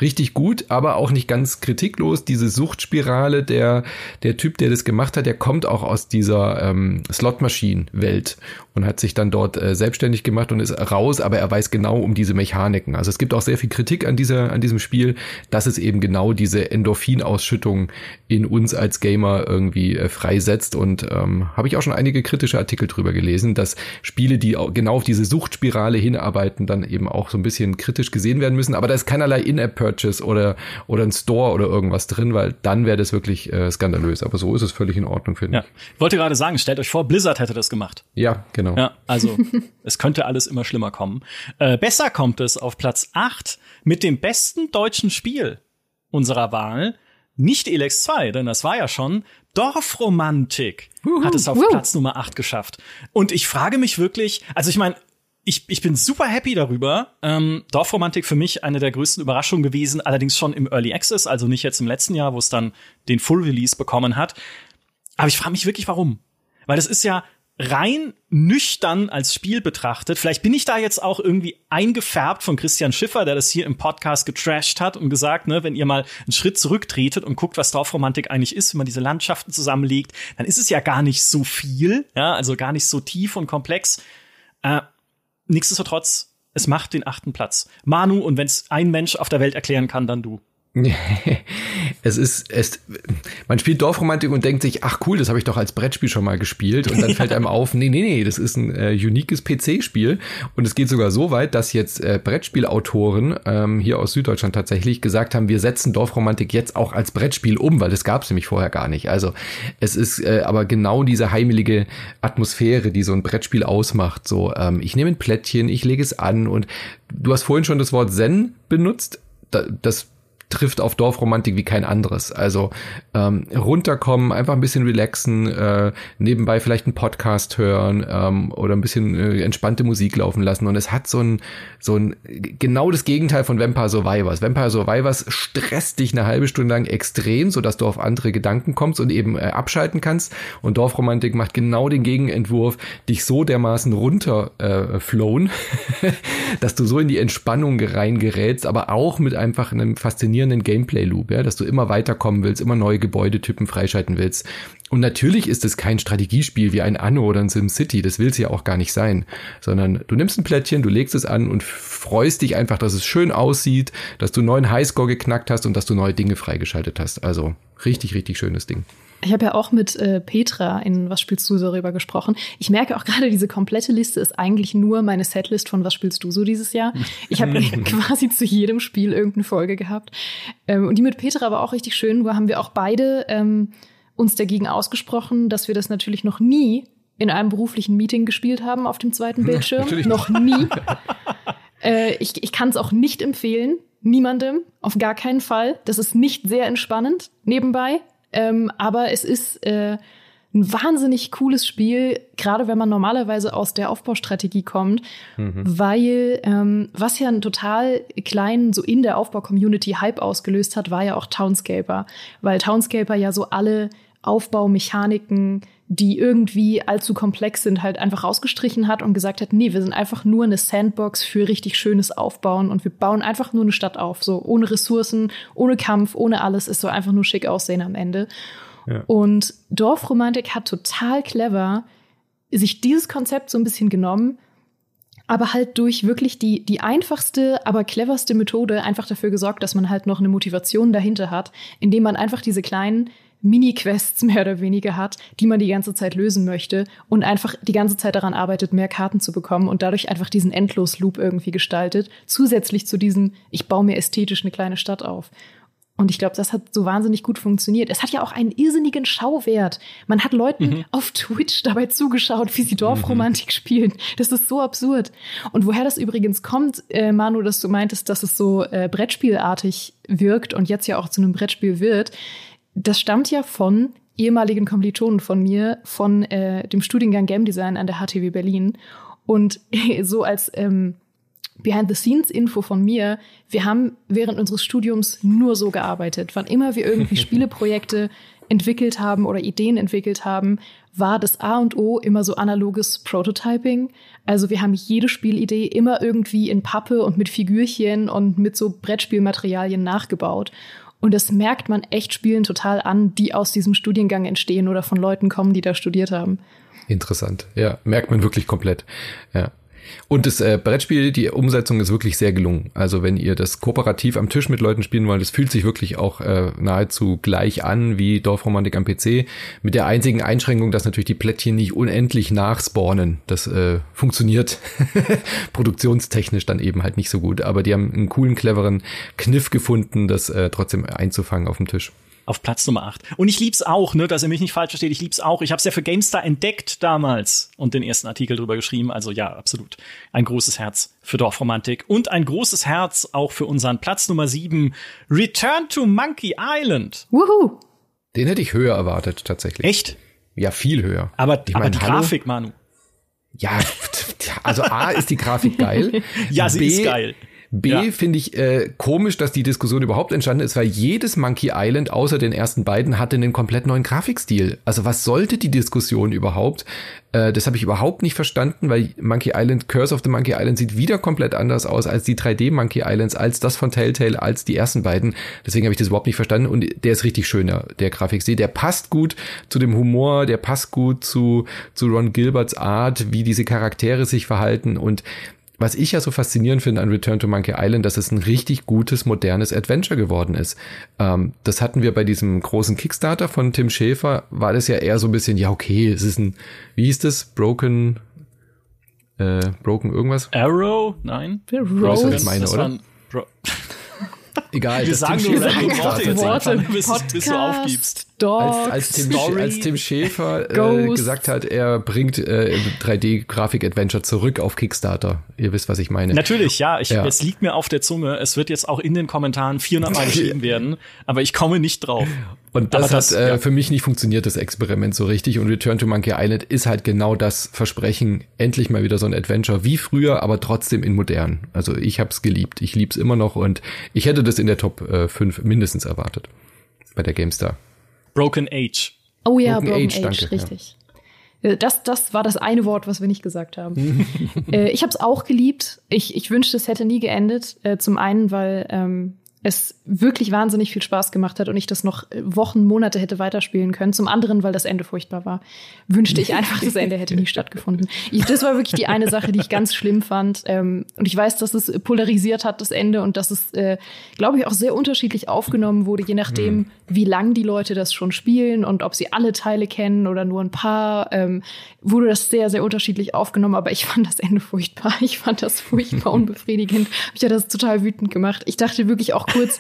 richtig gut, aber auch nicht ganz kritiklos. Diese Suchtspirale, der der Typ, der das gemacht hat, der kommt auch aus dieser ähm, Slot-Maschinen-Welt und hat sich dann dort äh, selbstständig gemacht und ist raus, aber er weiß genau um diese Mechaniken. Also es gibt auch sehr viel Kritik an dieser, an diesem Spiel, dass es eben genau diese Endorphinausschüttung in uns als Gamer irgendwie äh, freisetzt. Und ähm, habe ich auch schon einige kritische Artikel drüber gelesen, dass Spiele, die genau auf diese Suchtspirale hinarbeiten, dann eben auch so ein bisschen kritisch gesehen werden müssen. Aber da ist keinerlei In-App-Purchase oder, oder ein Store oder irgendwas drin, weil dann wäre das wirklich äh, skandalös. Aber so ist es völlig in Ordnung, finde ja. ich. wollte gerade sagen, stellt euch vor, Blizzard hätte das gemacht. Ja, genau. Ja, also es könnte alles immer schlimmer kommen. Äh, besser kommt es auf Platz 8 mit dem besten deutschen Spiel unserer Wahl, nicht Elex 2, denn das war ja schon Dorfromantik, Uhu, hat es auf uh. Platz Nummer 8 geschafft. Und ich frage mich wirklich, also ich meine, ich, ich bin super happy darüber. Ähm, Dorfromantik für mich eine der größten Überraschungen gewesen, allerdings schon im Early Access, also nicht jetzt im letzten Jahr, wo es dann den Full Release bekommen hat. Aber ich frage mich wirklich, warum. Weil es ist ja rein nüchtern als Spiel betrachtet, vielleicht bin ich da jetzt auch irgendwie eingefärbt von Christian Schiffer, der das hier im Podcast getrashed hat und gesagt, ne, wenn ihr mal einen Schritt zurücktretet und guckt, was Dorfromantik eigentlich ist, wenn man diese Landschaften zusammenlegt, dann ist es ja gar nicht so viel, ja, also gar nicht so tief und komplex. Äh, nichtsdestotrotz es macht den achten Platz. Manu, und wenn es ein Mensch auf der Welt erklären kann, dann du. es ist, es, man spielt Dorfromantik und denkt sich, ach cool, das habe ich doch als Brettspiel schon mal gespielt. Und dann fällt einem auf, nee, nee, nee, das ist ein äh, uniques PC-Spiel. Und es geht sogar so weit, dass jetzt äh, Brettspielautoren ähm, hier aus Süddeutschland tatsächlich gesagt haben, wir setzen Dorfromantik jetzt auch als Brettspiel um, weil das gab es nämlich vorher gar nicht. Also es ist äh, aber genau diese heimelige Atmosphäre, die so ein Brettspiel ausmacht. So, ähm, ich nehme ein Plättchen, ich lege es an und du hast vorhin schon das Wort Zen benutzt. das trifft auf Dorfromantik wie kein anderes. Also ähm, runterkommen, einfach ein bisschen relaxen, äh, nebenbei vielleicht einen Podcast hören ähm, oder ein bisschen äh, entspannte Musik laufen lassen. Und es hat so ein, so ein genau das Gegenteil von Vampire Survivors. Vampire Survivors stresst dich eine halbe Stunde lang extrem, so dass du auf andere Gedanken kommst und eben äh, abschalten kannst. Und Dorfromantik macht genau den Gegenentwurf, dich so dermaßen runter äh, dass du so in die Entspannung reingerätst, aber auch mit einfach einem faszinierenden Gameplay-Loop, ja, dass du immer weiterkommen willst, immer neue Gebäudetypen freischalten willst. Und natürlich ist es kein Strategiespiel wie ein Anno oder ein SimCity, das will es ja auch gar nicht sein, sondern du nimmst ein Plättchen, du legst es an und freust dich einfach, dass es schön aussieht, dass du neuen Highscore geknackt hast und dass du neue Dinge freigeschaltet hast. Also richtig, richtig schönes Ding. Ich habe ja auch mit äh, Petra in Was spielst du darüber gesprochen. Ich merke auch gerade, diese komplette Liste ist eigentlich nur meine Setlist von Was spielst du so dieses Jahr. Ich habe quasi zu jedem Spiel irgendeine Folge gehabt. Ähm, und die mit Petra war auch richtig schön, wo haben wir auch beide ähm, uns dagegen ausgesprochen, dass wir das natürlich noch nie in einem beruflichen Meeting gespielt haben auf dem zweiten Bildschirm. noch nie. äh, ich ich kann es auch nicht empfehlen. Niemandem. Auf gar keinen Fall. Das ist nicht sehr entspannend nebenbei. Ähm, aber es ist äh, ein wahnsinnig cooles Spiel, gerade wenn man normalerweise aus der Aufbaustrategie kommt, mhm. weil ähm, was ja einen total kleinen, so in der Aufbau-Community Hype ausgelöst hat, war ja auch Townscaper, weil Townscaper ja so alle Aufbaumechaniken, die irgendwie allzu komplex sind, halt einfach rausgestrichen hat und gesagt hat, nee, wir sind einfach nur eine Sandbox für richtig schönes Aufbauen und wir bauen einfach nur eine Stadt auf, so ohne Ressourcen, ohne Kampf, ohne alles, es soll einfach nur schick aussehen am Ende. Ja. Und Dorfromantik hat total clever sich dieses Konzept so ein bisschen genommen, aber halt durch wirklich die, die einfachste, aber cleverste Methode einfach dafür gesorgt, dass man halt noch eine Motivation dahinter hat, indem man einfach diese kleinen Mini-Quests mehr oder weniger hat, die man die ganze Zeit lösen möchte und einfach die ganze Zeit daran arbeitet, mehr Karten zu bekommen und dadurch einfach diesen Endlos-Loop irgendwie gestaltet, zusätzlich zu diesem, ich baue mir ästhetisch eine kleine Stadt auf. Und ich glaube, das hat so wahnsinnig gut funktioniert. Es hat ja auch einen irrsinnigen Schauwert. Man hat Leuten mhm. auf Twitch dabei zugeschaut, wie sie Dorfromantik mhm. spielen. Das ist so absurd. Und woher das übrigens kommt, äh, Manu, dass du meintest, dass es so äh, Brettspielartig wirkt und jetzt ja auch zu einem Brettspiel wird, das stammt ja von ehemaligen Kommilitonen von mir von äh, dem Studiengang Game Design an der HTW Berlin. Und so als ähm, Behind-the-Scenes-Info von mir, wir haben während unseres Studiums nur so gearbeitet. Wann immer wir irgendwie Spieleprojekte entwickelt haben oder Ideen entwickelt haben, war das A und O immer so analoges Prototyping. Also wir haben jede Spielidee immer irgendwie in Pappe und mit Figürchen und mit so Brettspielmaterialien nachgebaut. Und das merkt man echt Spielen total an, die aus diesem Studiengang entstehen oder von Leuten kommen, die da studiert haben. Interessant. Ja, merkt man wirklich komplett. Ja. Und das äh, Brettspiel, die Umsetzung ist wirklich sehr gelungen. Also wenn ihr das kooperativ am Tisch mit Leuten spielen wollt, das fühlt sich wirklich auch äh, nahezu gleich an wie Dorfromantik am PC. Mit der einzigen Einschränkung, dass natürlich die Plättchen nicht unendlich nachspawnen. Das äh, funktioniert produktionstechnisch dann eben halt nicht so gut. Aber die haben einen coolen, cleveren Kniff gefunden, das äh, trotzdem einzufangen auf dem Tisch auf Platz Nummer 8. Und ich lieb's auch, ne, dass ihr mich nicht falsch versteht, ich lieb's auch. Ich habe es ja für GameStar entdeckt damals und den ersten Artikel drüber geschrieben. Also ja, absolut. Ein großes Herz für Dorfromantik und ein großes Herz auch für unseren Platz Nummer 7, Return to Monkey Island. Wuhu. Den hätte ich höher erwartet, tatsächlich. Echt? Ja, viel höher. Aber, ich aber die Hallo? Grafik, Manu. Ja, also A ist die Grafik geil. ja, sie B, ist geil. B ja. finde ich äh, komisch, dass die Diskussion überhaupt entstanden ist, weil jedes Monkey Island außer den ersten beiden hatte einen komplett neuen Grafikstil. Also was sollte die Diskussion überhaupt? Äh, das habe ich überhaupt nicht verstanden, weil Monkey Island, Curse of the Monkey Island sieht wieder komplett anders aus als die 3D Monkey Islands, als das von Telltale, als die ersten beiden. Deswegen habe ich das überhaupt nicht verstanden und der ist richtig schöner, der Grafikstil. Der passt gut zu dem Humor, der passt gut zu, zu Ron Gilberts Art, wie diese Charaktere sich verhalten und was ich ja so faszinierend finde an Return to Monkey Island, dass es ein richtig gutes, modernes Adventure geworden ist. Ähm, das hatten wir bei diesem großen Kickstarter von Tim Schäfer, war das ja eher so ein bisschen, ja, okay, es ist ein, wie hieß das? Broken, äh, Broken irgendwas? Arrow? Nein. Rose. Das meine, oder? Egal. Wir sagen nur random Worte Worte, bis, bis, du aufgibst. Als, als, Tim, als Tim Schäfer äh, gesagt hat, er bringt äh, 3D-Grafik-Adventure zurück auf Kickstarter. Ihr wisst, was ich meine. Natürlich, ja, ich, ja. Es liegt mir auf der Zunge. Es wird jetzt auch in den Kommentaren 400 Mal geschrieben werden, aber ich komme nicht drauf. Und das, das hat äh, ja. für mich nicht funktioniert, das Experiment so richtig. Und Return to Monkey Island ist halt genau das Versprechen, endlich mal wieder so ein Adventure wie früher, aber trotzdem in modern. Also ich hab's geliebt. Ich lieb's immer noch und ich hätte das in der Top äh, 5 mindestens erwartet bei der GameStar. Broken Age. Oh ja, Broken, Broken Age, Age danke, richtig. Ja. Äh, das, das war das eine Wort, was wir nicht gesagt haben. äh, ich habe es auch geliebt. Ich, ich wünschte, es hätte nie geendet. Äh, zum einen, weil ähm, es wirklich wahnsinnig viel Spaß gemacht hat und ich das noch Wochen, Monate hätte weiterspielen können. Zum anderen, weil das Ende furchtbar war. Wünschte ich einfach, das Ende hätte nie stattgefunden. Ich, das war wirklich die eine Sache, die ich ganz schlimm fand. Ähm, und ich weiß, dass es polarisiert hat, das Ende, und dass es, äh, glaube ich, auch sehr unterschiedlich aufgenommen wurde, je nachdem, mhm. wie lang die Leute das schon spielen und ob sie alle Teile kennen oder nur ein paar. Ähm, wurde das sehr, sehr unterschiedlich aufgenommen, aber ich fand das Ende furchtbar. Ich fand das furchtbar unbefriedigend. Mich hat das total wütend gemacht. Ich dachte wirklich auch kurz,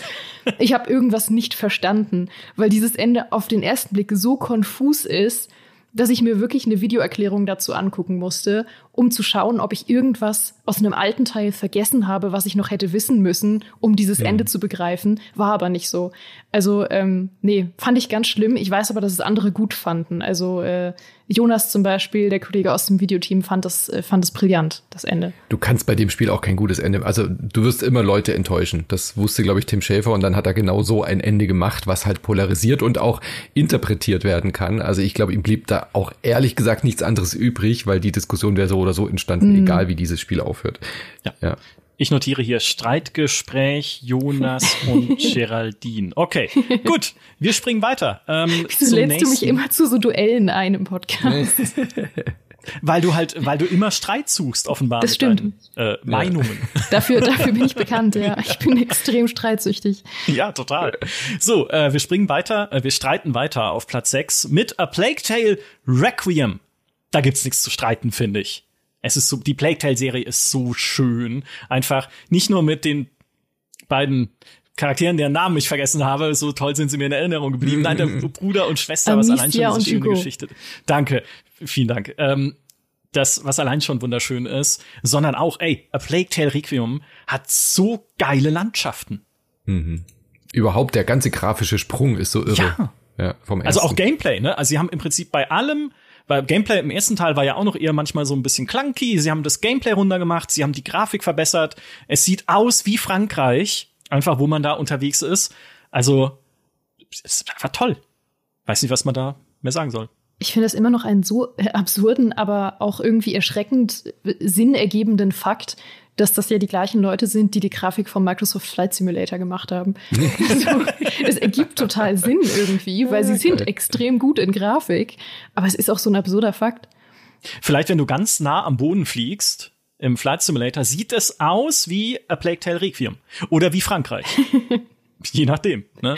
ich habe irgendwas nicht verstanden, weil dieses Ende auf den ersten Blick so konfus ist, dass ich mir wirklich eine Videoerklärung dazu angucken musste, um zu schauen, ob ich irgendwas aus einem alten Teil vergessen habe, was ich noch hätte wissen müssen, um dieses ja. Ende zu begreifen. War aber nicht so. Also, ähm, nee, fand ich ganz schlimm. Ich weiß aber, dass es andere gut fanden. Also, äh, Jonas zum Beispiel, der Kollege aus dem Videoteam, fand das, äh, fand das brillant, das Ende. Du kannst bei dem Spiel auch kein gutes Ende. Also du wirst immer Leute enttäuschen. Das wusste, glaube ich, Tim Schäfer und dann hat er genau so ein Ende gemacht, was halt polarisiert und auch interpretiert werden kann. Also ich glaube, ihm blieb da auch ehrlich gesagt nichts anderes übrig, weil die Diskussion wäre so oder so entstanden, mhm. egal wie dieses Spiel aufhört. Ja. ja. Ich notiere hier Streitgespräch Jonas und Geraldine. Okay, gut. Wir springen weiter. Ähm, Wieso lädst du mich immer zu so Duellen ein im Podcast? Weil du halt, weil du immer Streit suchst, offenbar. Das stimmt. Deinen, äh, Meinungen. dafür, dafür bin ich bekannt, ja. Ich bin extrem streitsüchtig. Ja, total. So, äh, wir springen weiter, äh, wir streiten weiter auf Platz 6 mit A Plague Tale Requiem. Da gibt's nichts zu streiten, finde ich. Es ist so, die Plague Tale Serie ist so schön. Einfach nicht nur mit den beiden Charakteren, deren Namen ich vergessen habe, so toll sind sie mir in Erinnerung geblieben. Nein, der Bruder und Schwester, was allein schon diese schöne Geschichte. Danke, vielen Dank. Ähm, das, was allein schon wunderschön ist, sondern auch, ey, A Plague Tale Requiem hat so geile Landschaften. Mhm. Überhaupt der ganze grafische Sprung ist so irre. Ja. ja vom also auch Gameplay, ne? Also sie haben im Prinzip bei allem weil Gameplay im ersten Teil war ja auch noch eher manchmal so ein bisschen clunky. Sie haben das Gameplay runtergemacht, sie haben die Grafik verbessert. Es sieht aus wie Frankreich, einfach wo man da unterwegs ist. Also, es ist einfach toll. Weiß nicht, was man da mehr sagen soll. Ich finde das immer noch einen so absurden, aber auch irgendwie erschreckend sinnergebenden Fakt, dass das ja die gleichen Leute sind, die die Grafik vom Microsoft Flight Simulator gemacht haben. also, es ergibt total Sinn irgendwie, weil sie sind extrem gut in Grafik, aber es ist auch so ein absurder Fakt. Vielleicht, wenn du ganz nah am Boden fliegst, im Flight Simulator, sieht es aus wie A Plague Tale Requiem oder wie Frankreich. Je nachdem. Ne?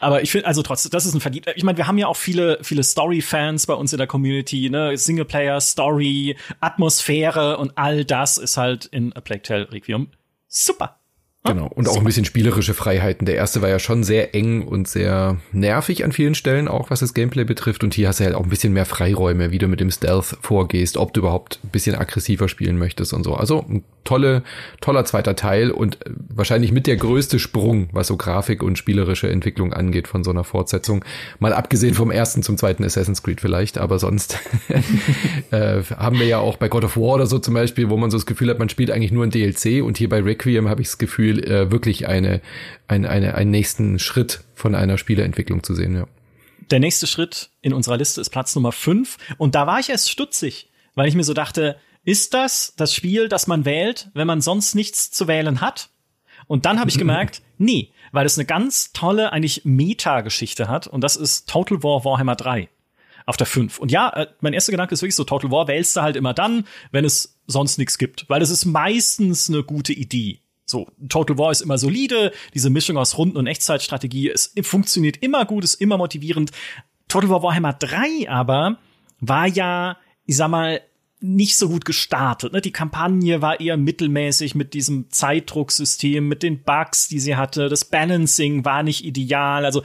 Aber ich finde, also trotzdem, das ist ein verdient. Ich meine, wir haben ja auch viele, viele Story-Fans bei uns in der Community, ne? Singleplayer, Story, Atmosphäre und all das ist halt in A Plague Tale Requiem super. Genau. Und auch ein bisschen spielerische Freiheiten. Der erste war ja schon sehr eng und sehr nervig an vielen Stellen, auch was das Gameplay betrifft. Und hier hast du halt auch ein bisschen mehr Freiräume, wie du mit dem Stealth vorgehst, ob du überhaupt ein bisschen aggressiver spielen möchtest und so. Also ein tolle, toller zweiter Teil und äh, wahrscheinlich mit der größte Sprung, was so Grafik und spielerische Entwicklung angeht von so einer Fortsetzung. Mal abgesehen vom ersten zum zweiten Assassin's Creed vielleicht, aber sonst äh, haben wir ja auch bei God of War oder so zum Beispiel, wo man so das Gefühl hat, man spielt eigentlich nur ein DLC und hier bei Requiem habe ich das Gefühl, äh, wirklich eine, eine, eine, einen nächsten Schritt von einer Spieleentwicklung zu sehen, ja. Der nächste Schritt in unserer Liste ist Platz Nummer 5 und da war ich erst stutzig, weil ich mir so dachte, ist das das Spiel, das man wählt, wenn man sonst nichts zu wählen hat? Und dann habe ich gemerkt, nee, weil es eine ganz tolle, eigentlich Meta-Geschichte hat und das ist Total War Warhammer 3 auf der 5. Und ja, äh, mein erster Gedanke ist wirklich so, Total War wählst du halt immer dann, wenn es sonst nichts gibt, weil es ist meistens eine gute Idee. So, Total War ist immer solide, diese Mischung aus Runden- und Echtzeitstrategie, es funktioniert immer gut, ist immer motivierend. Total War Warhammer 3 aber war ja, ich sag mal, nicht so gut gestartet. Ne? Die Kampagne war eher mittelmäßig mit diesem Zeitdrucksystem, mit den Bugs, die sie hatte. Das Balancing war nicht ideal. Also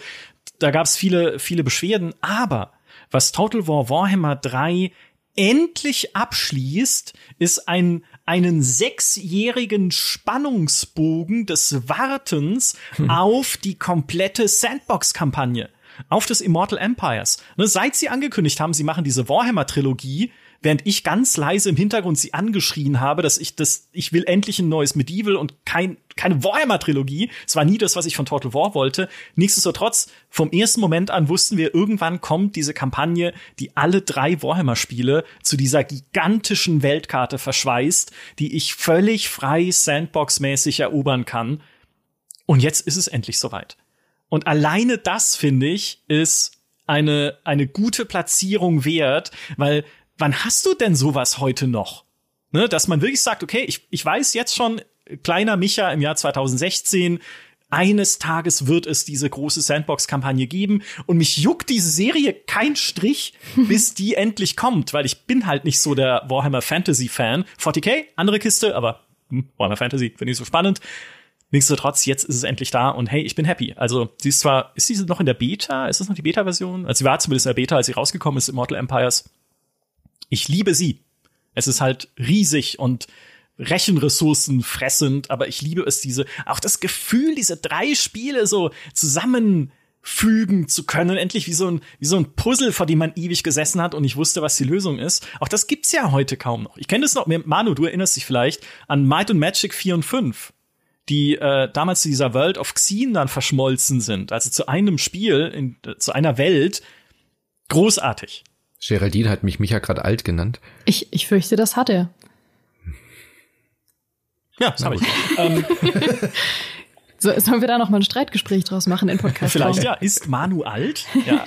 da gab es viele, viele Beschwerden. Aber was Total War Warhammer 3 endlich abschließt, ist ein, einen sechsjährigen Spannungsbogen des Wartens hm. auf die komplette Sandbox-Kampagne, auf das Immortal Empires. Ne, seit sie angekündigt haben, sie machen diese Warhammer-Trilogie, während ich ganz leise im Hintergrund sie angeschrien habe, dass ich das, ich will endlich ein neues Medieval und kein, keine Warhammer-Trilogie. Es war nie das, was ich von Total War wollte. Nichtsdestotrotz, vom ersten Moment an wussten wir, irgendwann kommt diese Kampagne, die alle drei Warhammer-Spiele zu dieser gigantischen Weltkarte verschweißt, die ich völlig frei Sandbox-mäßig erobern kann. Und jetzt ist es endlich soweit. Und alleine das, finde ich, ist eine, eine gute Platzierung wert, weil wann hast du denn sowas heute noch? Ne, dass man wirklich sagt, okay, ich, ich weiß jetzt schon, kleiner Micha im Jahr 2016, eines Tages wird es diese große Sandbox-Kampagne geben und mich juckt diese Serie kein Strich, bis die endlich kommt, weil ich bin halt nicht so der Warhammer Fantasy-Fan. 40k, andere Kiste, aber hm, Warhammer Fantasy finde ich so spannend. Nichtsdestotrotz, jetzt ist es endlich da und hey, ich bin happy. Also, sie ist zwar, ist sie noch in der Beta? Ist das noch die Beta-Version? Also, sie war zumindest in der Beta, als sie rausgekommen ist, Immortal Empires ich liebe sie. Es ist halt riesig und Rechenressourcen fressend, aber ich liebe es, diese, auch das Gefühl, diese drei Spiele so zusammenfügen zu können, endlich wie so ein, wie so ein Puzzle, vor dem man ewig gesessen hat und ich wusste, was die Lösung ist. Auch das gibt's ja heute kaum noch. Ich kenne das noch, Manu, du erinnerst dich vielleicht an Might and Magic 4 und 5 die äh, damals zu dieser World of Xen dann verschmolzen sind, also zu einem Spiel, in, äh, zu einer Welt, großartig. Geraldine hat mich Micha gerade alt genannt. Ich, ich fürchte, das hat er. Ja, das habe ich. ähm. so, sollen wir da noch mal ein Streitgespräch draus machen in Podcast? Vielleicht, ja. Ist Manu alt? Ja.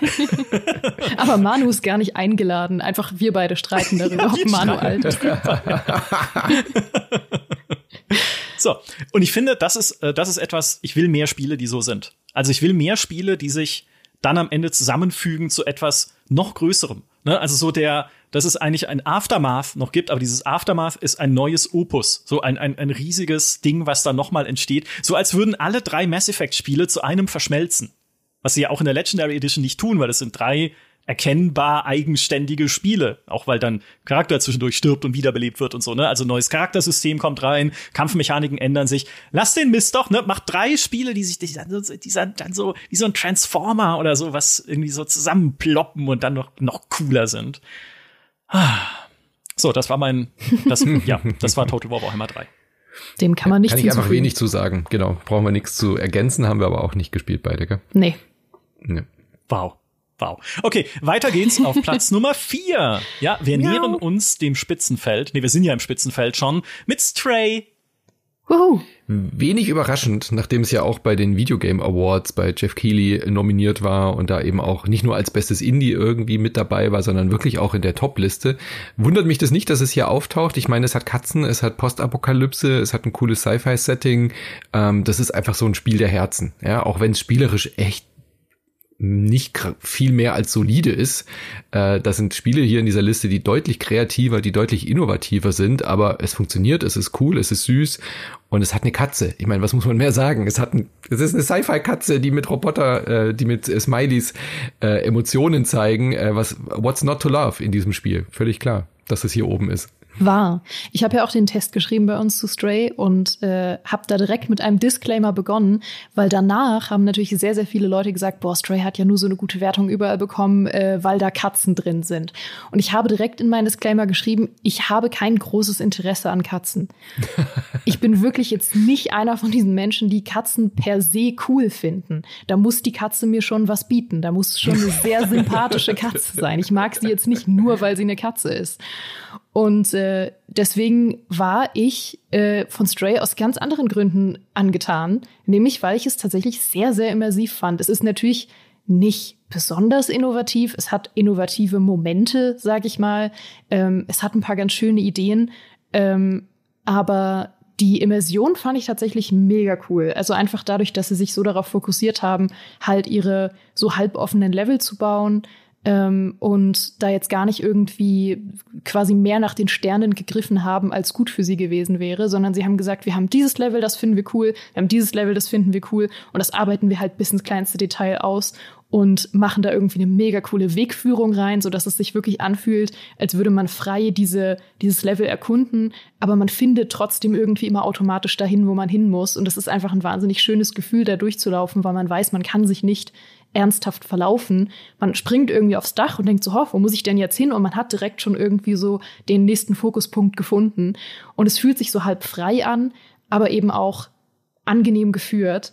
Aber Manu ist gar nicht eingeladen. Einfach wir beide streiten darüber, ja, ob Manu alt ist. so, und ich finde, das ist, äh, das ist etwas, ich will mehr Spiele, die so sind. Also ich will mehr Spiele, die sich dann am Ende zusammenfügen zu etwas noch Größerem. Ne? Also so der, dass es eigentlich ein Aftermath noch gibt, aber dieses Aftermath ist ein neues Opus, so ein, ein, ein riesiges Ding, was da nochmal entsteht, so als würden alle drei Mass Effect Spiele zu einem verschmelzen. Was sie ja auch in der Legendary Edition nicht tun, weil es sind drei erkennbar eigenständige Spiele, auch weil dann Charakter zwischendurch stirbt und wiederbelebt wird und so, ne? Also neues Charaktersystem kommt rein, Kampfmechaniken ändern sich. Lass den Mist doch, ne? Macht drei Spiele, die sich die dann, so, die dann so wie so ein Transformer oder so was irgendwie so zusammenploppen und dann noch noch cooler sind. So, das war mein das ja, das war Total War Warhammer 3. Dem kann man nicht Kann ich einfach wenig zu sagen. Genau, brauchen wir nichts zu ergänzen, haben wir aber auch nicht gespielt beide, gell? Nee. nee. Wow. Wow. Okay, weiter geht's auf Platz Nummer vier. Ja, wir Miau. nähern uns dem Spitzenfeld. Nee, wir sind ja im Spitzenfeld schon mit Stray. Woohoo. Wenig überraschend, nachdem es ja auch bei den Videogame Awards bei Jeff Keighley nominiert war und da eben auch nicht nur als bestes Indie irgendwie mit dabei war, sondern wirklich auch in der Top-Liste. Wundert mich das nicht, dass es hier auftaucht. Ich meine, es hat Katzen, es hat Postapokalypse, es hat ein cooles Sci-Fi-Setting. Ähm, das ist einfach so ein Spiel der Herzen. Ja, auch wenn es spielerisch echt nicht viel mehr als solide ist. Äh, das sind Spiele hier in dieser Liste, die deutlich kreativer, die deutlich innovativer sind, aber es funktioniert, es ist cool, es ist süß und es hat eine Katze. Ich meine, was muss man mehr sagen? Es hat ein, es ist eine Sci-Fi-Katze, die mit Roboter, äh, die mit Smileys äh, Emotionen zeigen. Äh, was What's not to love in diesem Spiel? Völlig klar, dass es hier oben ist. War. Ich habe ja auch den Test geschrieben bei uns zu Stray und äh, habe da direkt mit einem Disclaimer begonnen, weil danach haben natürlich sehr, sehr viele Leute gesagt, boah, Stray hat ja nur so eine gute Wertung überall bekommen, äh, weil da Katzen drin sind. Und ich habe direkt in meinen Disclaimer geschrieben, ich habe kein großes Interesse an Katzen. ich bin wirklich jetzt nicht einer von diesen Menschen, die Katzen per se cool finden. Da muss die Katze mir schon was bieten. Da muss schon eine sehr sympathische Katze sein. Ich mag sie jetzt nicht nur, weil sie eine Katze ist. Und äh, deswegen war ich äh, von Stray aus ganz anderen Gründen angetan, nämlich weil ich es tatsächlich sehr, sehr immersiv fand. Es ist natürlich nicht besonders innovativ. Es hat innovative Momente, sag ich mal. Ähm, es hat ein paar ganz schöne Ideen. Ähm, aber die Immersion fand ich tatsächlich mega cool. Also einfach dadurch, dass sie sich so darauf fokussiert haben, halt ihre so halboffenen Level zu bauen, ähm, und da jetzt gar nicht irgendwie quasi mehr nach den Sternen gegriffen haben, als gut für sie gewesen wäre, sondern sie haben gesagt, wir haben dieses Level, das finden wir cool, wir haben dieses Level, das finden wir cool und das arbeiten wir halt bis ins kleinste Detail aus und machen da irgendwie eine mega coole Wegführung rein, so dass es sich wirklich anfühlt, als würde man frei diese, dieses Level erkunden, aber man findet trotzdem irgendwie immer automatisch dahin, wo man hin muss. Und es ist einfach ein wahnsinnig schönes Gefühl, da durchzulaufen, weil man weiß, man kann sich nicht ernsthaft verlaufen. Man springt irgendwie aufs Dach und denkt so, ho, wo muss ich denn jetzt hin? Und man hat direkt schon irgendwie so den nächsten Fokuspunkt gefunden. Und es fühlt sich so halb frei an, aber eben auch angenehm geführt.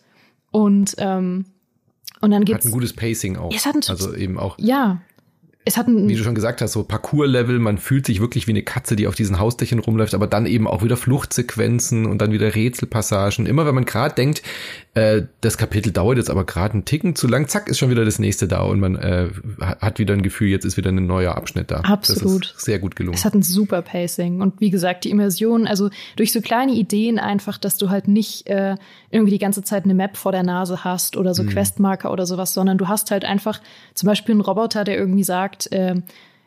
Und, ähm, und dann gibt's. Hat ein gutes Pacing auch. Es hat ein, also eben auch. Ja, es hat ein, wie du schon gesagt hast, so Parcours-Level, man fühlt sich wirklich wie eine Katze, die auf diesen Hausdächern rumläuft, aber dann eben auch wieder Fluchtsequenzen und dann wieder Rätselpassagen. Immer wenn man gerade denkt, äh, das Kapitel dauert jetzt aber gerade einen Ticken zu lang, zack, ist schon wieder das nächste da und man äh, hat wieder ein Gefühl, jetzt ist wieder ein neuer Abschnitt da. Absolut. Sehr gut gelungen. Es hat ein super Pacing und wie gesagt, die Immersion, also durch so kleine Ideen einfach, dass du halt nicht äh, irgendwie die ganze Zeit eine Map vor der Nase hast oder so mhm. Questmarker oder sowas, sondern du hast halt einfach zum Beispiel einen Roboter, der irgendwie sagt, sagt, äh,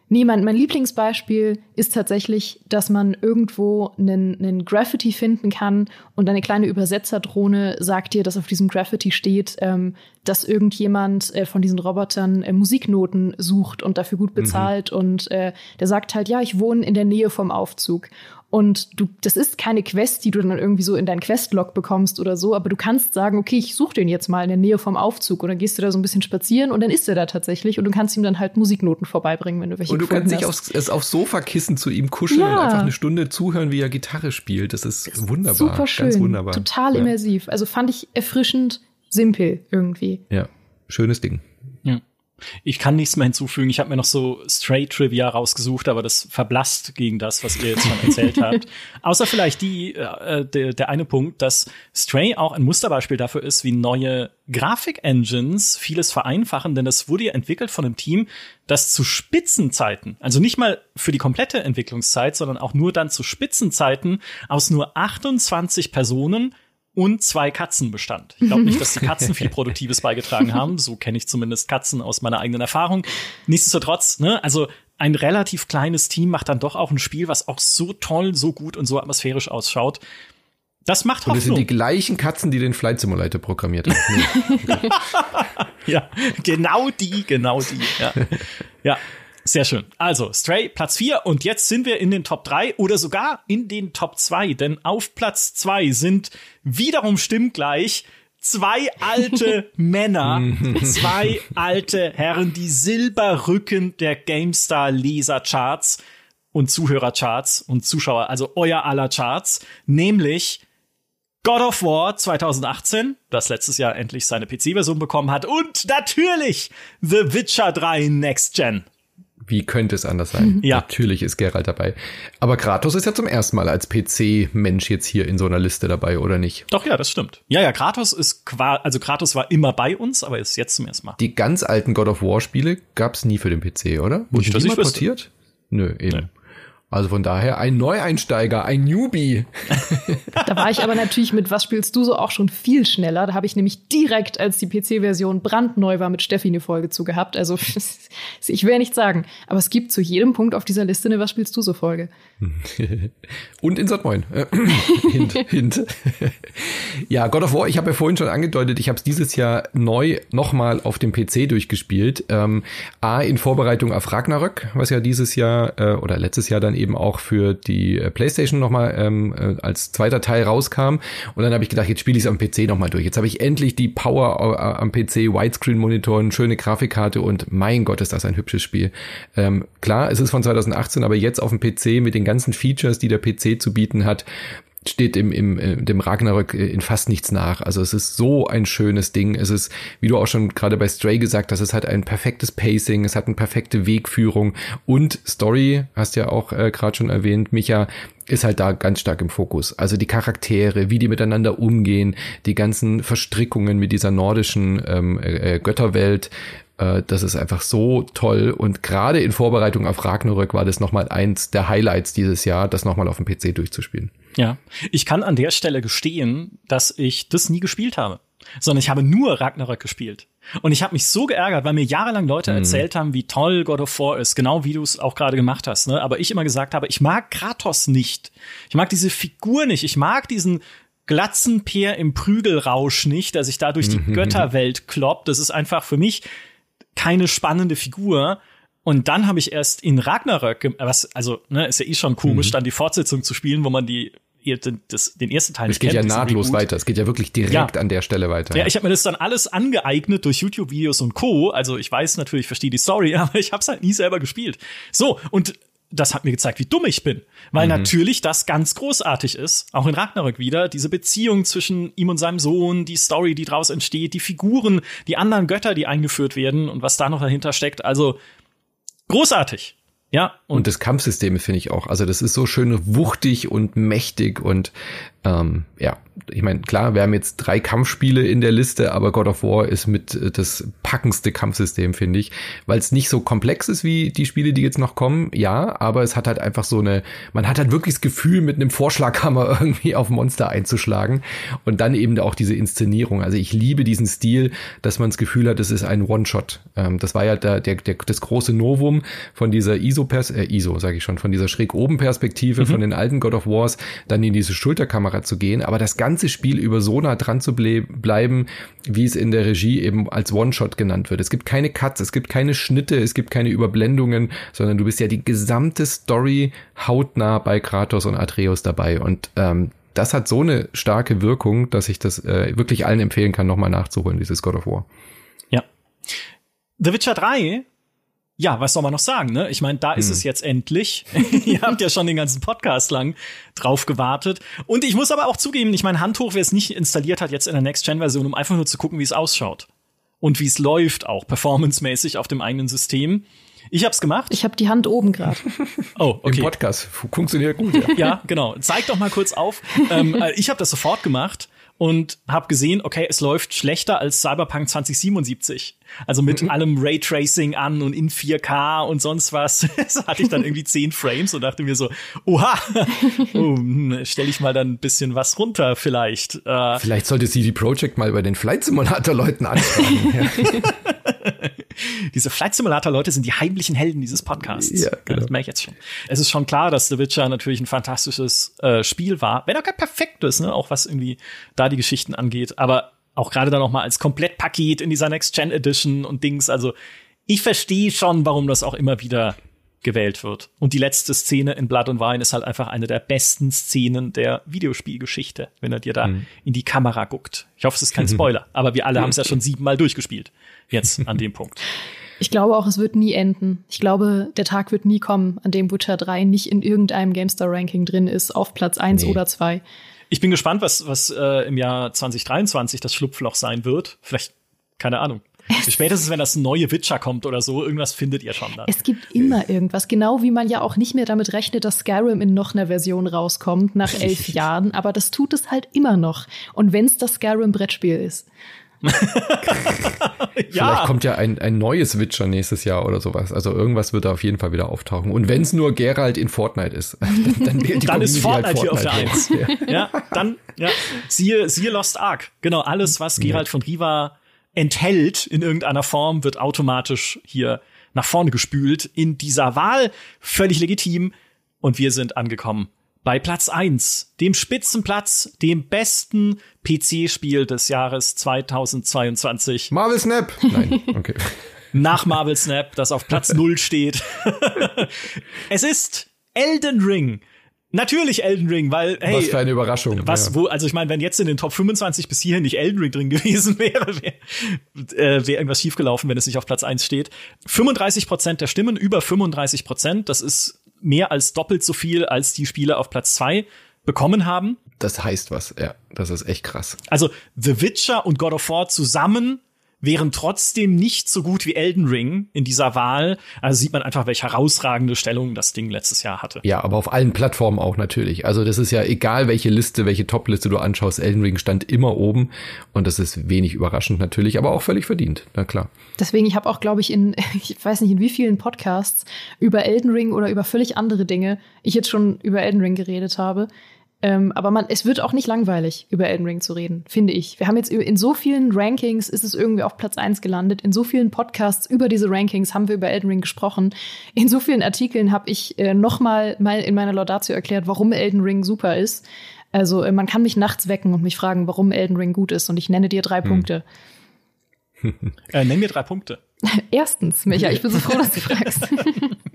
nee, mein, mein Lieblingsbeispiel ist tatsächlich, dass man irgendwo einen, einen Graffiti finden kann und eine kleine Übersetzerdrohne sagt dir, dass auf diesem Graffiti steht, ähm, dass irgendjemand äh, von diesen Robotern äh, Musiknoten sucht und dafür gut mhm. bezahlt. Mhm. Und äh, der sagt halt, ja, ich wohne in der Nähe vom Aufzug. Und du, das ist keine Quest, die du dann irgendwie so in dein Questlog bekommst oder so, aber du kannst sagen, okay, ich suche den jetzt mal in der Nähe vom Aufzug und dann gehst du da so ein bisschen spazieren und dann ist er da tatsächlich und du kannst ihm dann halt Musiknoten vorbeibringen, wenn du welche Und du kannst dich aufs, es aufs Sofakissen zu ihm kuscheln ja. und einfach eine Stunde zuhören, wie er Gitarre spielt. Das ist, ist wunderbar. Super schön. Ganz wunderbar. Total ja. immersiv. Also fand ich erfrischend simpel irgendwie. Ja, schönes Ding. Ich kann nichts mehr hinzufügen. Ich habe mir noch so Straight Trivia rausgesucht, aber das verblasst gegen das, was ihr jetzt schon erzählt habt. Außer vielleicht die, äh, der, der eine Punkt, dass Stray auch ein Musterbeispiel dafür ist, wie neue Grafik-Engines vieles vereinfachen, denn das wurde ja entwickelt von einem Team, das zu Spitzenzeiten, also nicht mal für die komplette Entwicklungszeit, sondern auch nur dann zu Spitzenzeiten aus nur 28 Personen und zwei Katzen bestand. Ich glaube nicht, dass die Katzen viel Produktives beigetragen haben. So kenne ich zumindest Katzen aus meiner eigenen Erfahrung. Nichtsdestotrotz, ne, also ein relativ kleines Team macht dann doch auch ein Spiel, was auch so toll, so gut und so atmosphärisch ausschaut. Das macht Hoffnung. Und das sind die gleichen Katzen, die den Flight Simulator programmiert haben. ja, genau die, genau die. Ja. ja. Sehr schön. Also, Stray, Platz 4 und jetzt sind wir in den Top 3 oder sogar in den Top 2, denn auf Platz 2 sind wiederum stimmgleich zwei alte Männer, zwei alte Herren, die Silberrücken der GameStar Lesercharts und Zuhörercharts und Zuschauer, also euer aller Charts, nämlich God of War 2018, das letztes Jahr endlich seine PC-Version bekommen hat und natürlich The Witcher 3 Next Gen. Wie könnte es anders sein? Mhm. Ja. Natürlich ist Geralt dabei. Aber Kratos ist ja zum ersten Mal als PC-Mensch jetzt hier in so einer Liste dabei, oder nicht? Doch, ja, das stimmt. Ja, ja, Kratos ist quasi, also Kratos war immer bei uns, aber ist jetzt zum ersten Mal. Die ganz alten God of War-Spiele gab es nie für den PC, oder? Wurden die mal portiert? Nö, eben. Nee. Also von daher ein Neueinsteiger, ein Newbie. Da war ich aber natürlich mit Was spielst du so auch schon viel schneller. Da habe ich nämlich direkt, als die PC-Version brandneu war, mit Steffi eine Folge zu gehabt. Also ich will ja nicht sagen, aber es gibt zu jedem Punkt auf dieser Liste eine Was spielst du so Folge. Und Insert Moin. hint, hint. ja, God of War, ich habe ja vorhin schon angedeutet, ich habe es dieses Jahr neu nochmal auf dem PC durchgespielt. Ähm, A, in Vorbereitung auf Ragnarök, was ja dieses Jahr äh, oder letztes Jahr dann eben auch für die äh, PlayStation nochmal ähm, äh, als zweiter Teil rauskam. Und dann habe ich gedacht, jetzt spiele ich es am PC nochmal durch. Jetzt habe ich endlich die Power äh, am PC, Widescreen-Monitor, eine schöne Grafikkarte und mein Gott, ist das ein hübsches Spiel. Ähm, klar, es ist von 2018, aber jetzt auf dem PC mit den ganzen Features, die der PC zu bieten hat, steht im, im, im dem Ragnarök in fast nichts nach. Also es ist so ein schönes Ding. Es ist, wie du auch schon gerade bei Stray gesagt hast, es hat ein perfektes Pacing, es hat eine perfekte Wegführung und Story, hast ja auch äh, gerade schon erwähnt, Micha, ist halt da ganz stark im Fokus. Also die Charaktere, wie die miteinander umgehen, die ganzen Verstrickungen mit dieser nordischen ähm, äh, Götterwelt, Äh, das ist einfach so toll und gerade in Vorbereitung auf Ragnarök war das nochmal eins der Highlights dieses Jahr, das nochmal auf dem PC durchzuspielen. Ja, ich kann an der Stelle gestehen, dass ich das nie gespielt habe, sondern ich habe nur Ragnarök gespielt. Und ich habe mich so geärgert, weil mir jahrelang Leute mhm. erzählt haben, wie toll God of War ist, genau wie du es auch gerade gemacht hast. Ne? Aber ich immer gesagt habe, ich mag Kratos nicht. Ich mag diese Figur nicht. Ich mag diesen Glatzenpeer im Prügelrausch nicht, der sich da durch die mhm. Götterwelt kloppt. Das ist einfach für mich keine spannende Figur. Und dann habe ich erst in Ragnarök, was, also, ne, ist ja eh schon komisch, mhm. dann die Fortsetzung zu spielen, wo man die den, das, den ersten Teil Es geht kennt, ja nahtlos weiter. Es geht ja wirklich direkt ja. an der Stelle weiter. Ja, ich habe mir das dann alles angeeignet durch YouTube-Videos und Co. Also ich weiß natürlich, ich verstehe die Story, aber ich habe es halt nie selber gespielt. So, und das hat mir gezeigt, wie dumm ich bin. Weil mhm. natürlich das ganz großartig ist, auch in Ragnarök wieder, diese Beziehung zwischen ihm und seinem Sohn, die Story, die daraus entsteht, die Figuren, die anderen Götter, die eingeführt werden und was da noch dahinter steckt. Also großartig. Ja. Und, und das Kampfsystem finde ich auch. Also das ist so schön wuchtig und mächtig und ähm, ja, ich meine, klar, wir haben jetzt drei Kampfspiele in der Liste, aber God of War ist mit äh, das packendste Kampfsystem, finde ich, weil es nicht so komplex ist wie die Spiele, die jetzt noch kommen, ja, aber es hat halt einfach so eine, man hat halt wirklich das Gefühl, mit einem Vorschlaghammer irgendwie auf Monster einzuschlagen und dann eben auch diese Inszenierung. Also ich liebe diesen Stil, dass man das Gefühl hat, es ist ein One-Shot. Ähm, das war ja der, der, der, das große Novum von dieser ISO, äh, ISO, sage ich schon, von dieser schräg oben Perspektive mhm. von den alten God of Wars, dann in diese Schulterkamera zu gehen, aber das ganze Spiel über so nah dran zu ble bleiben, wie es in der Regie eben als One-Shot genannt wird. Es gibt keine Cuts, es gibt keine Schnitte, es gibt keine Überblendungen, sondern du bist ja die gesamte Story hautnah bei Kratos und Atreus dabei und ähm, das hat so eine starke Wirkung, dass ich das äh, wirklich allen empfehlen kann, nochmal nachzuholen, dieses God of War. Ja. The Witcher 3 ja, was soll man noch sagen, ne? Ich meine, da ist hm. es jetzt endlich. Ihr habt ja schon den ganzen Podcast lang drauf gewartet. Und ich muss aber auch zugeben, ich meine, Hand hoch, wer es nicht installiert hat jetzt in der Next-Gen-Version, um einfach nur zu gucken, wie es ausschaut. Und wie es läuft, auch performancemäßig auf dem eigenen System. Ich hab's gemacht. Ich habe die Hand oben gerade. Oh, okay. Im Podcast funktioniert gut. Ja, ja genau. Zeig doch mal kurz auf. ähm, äh, ich habe das sofort gemacht und habe gesehen, okay, es läuft schlechter als Cyberpunk 2077. Also mit mhm. allem Raytracing an und in 4K und sonst was. so hatte ich dann irgendwie 10 Frames und dachte mir so, oha, oh, hm, stelle ich mal dann ein bisschen was runter vielleicht. Äh, vielleicht sollte CD Projekt mal bei den Flight Simulator Leuten anfragen. Diese Flight Simulator Leute sind die heimlichen Helden dieses Podcasts. Ja, genau. Das merke ich jetzt schon. Es ist schon klar, dass The Witcher natürlich ein fantastisches äh, Spiel war, wenn auch kein perfektes, ne, auch was irgendwie da die Geschichten angeht, aber auch gerade dann noch mal als Komplettpaket in dieser Next Gen Edition und Dings, also ich verstehe schon, warum das auch immer wieder gewählt wird. Und die letzte Szene in Blood and Wine ist halt einfach eine der besten Szenen der Videospielgeschichte, wenn er dir da mhm. in die Kamera guckt. Ich hoffe, es ist kein Spoiler, aber wir alle haben es ja schon siebenmal durchgespielt. Jetzt an dem Punkt. Ich glaube auch, es wird nie enden. Ich glaube, der Tag wird nie kommen, an dem Witcher 3 nicht in irgendeinem GameStar-Ranking drin ist, auf Platz 1 nee. oder 2. Ich bin gespannt, was, was äh, im Jahr 2023 das Schlupfloch sein wird. Vielleicht, keine Ahnung. Spätestens, wenn das neue Witcher kommt oder so, irgendwas findet ihr schon dann. Es gibt immer irgendwas. Genau wie man ja auch nicht mehr damit rechnet, dass Skyrim in noch einer Version rauskommt nach elf Jahren. Aber das tut es halt immer noch. Und wenn es das Skyrim-Brettspiel ist. Vielleicht ja. kommt ja ein, ein neues Witcher nächstes Jahr oder sowas. Also irgendwas wird da auf jeden Fall wieder auftauchen. Und wenn es nur Geralt in Fortnite ist, dann, dann, wählt die dann ist Fortnite, halt Fortnite hier auf der Eins. Ja. ja, dann, ja. Siehe, siehe Lost Ark. Genau, alles, was Geralt ja. von Riva enthält in irgendeiner Form, wird automatisch hier nach vorne gespült in dieser Wahl. Völlig legitim. Und wir sind angekommen bei Platz eins, dem Spitzenplatz, dem besten PC-Spiel des Jahres 2022. Marvel Snap. Nein, okay. Nach Marvel Snap, das auf Platz null steht. es ist Elden Ring. Natürlich Elden Ring, weil hey, was für eine Überraschung. Was ja. wo also ich meine, wenn jetzt in den Top 25 bis hierhin nicht Elden Ring drin gewesen wäre, wäre äh, wär irgendwas schiefgelaufen, wenn es nicht auf Platz eins steht. 35% der Stimmen, über 35% das ist mehr als doppelt so viel, als die Spiele auf Platz zwei bekommen haben. Das heißt was, ja. Das ist echt krass. Also The Witcher und God of War zusammen wären trotzdem nicht so gut wie Elden Ring in dieser Wahl. Also sieht man einfach, welche herausragende Stellung das Ding letztes Jahr hatte. Ja, aber auf allen Plattformen auch natürlich. Also das ist ja egal, welche Liste, welche Top-Liste du anschaust. Elden Ring stand immer oben und das ist wenig überraschend natürlich, aber auch völlig verdient. Na klar. Deswegen, ich habe auch, glaube ich, in, ich weiß nicht, in wie vielen Podcasts über Elden Ring oder über völlig andere Dinge ich jetzt schon über Elden Ring geredet habe. Ähm, aber man, es wird auch nicht langweilig, über Elden Ring zu reden, finde ich. Wir haben jetzt in so vielen Rankings ist es irgendwie auf Platz eins gelandet. In so vielen Podcasts über diese Rankings haben wir über Elden Ring gesprochen. In so vielen Artikeln habe ich äh, noch mal, mal in meiner Laudatio erklärt, warum Elden Ring super ist. Also äh, man kann mich nachts wecken und mich fragen, warum Elden Ring gut ist. Und ich nenne dir drei hm. Punkte. äh, nenn mir drei Punkte. Erstens, Micha, ich bin so froh, dass du fragst.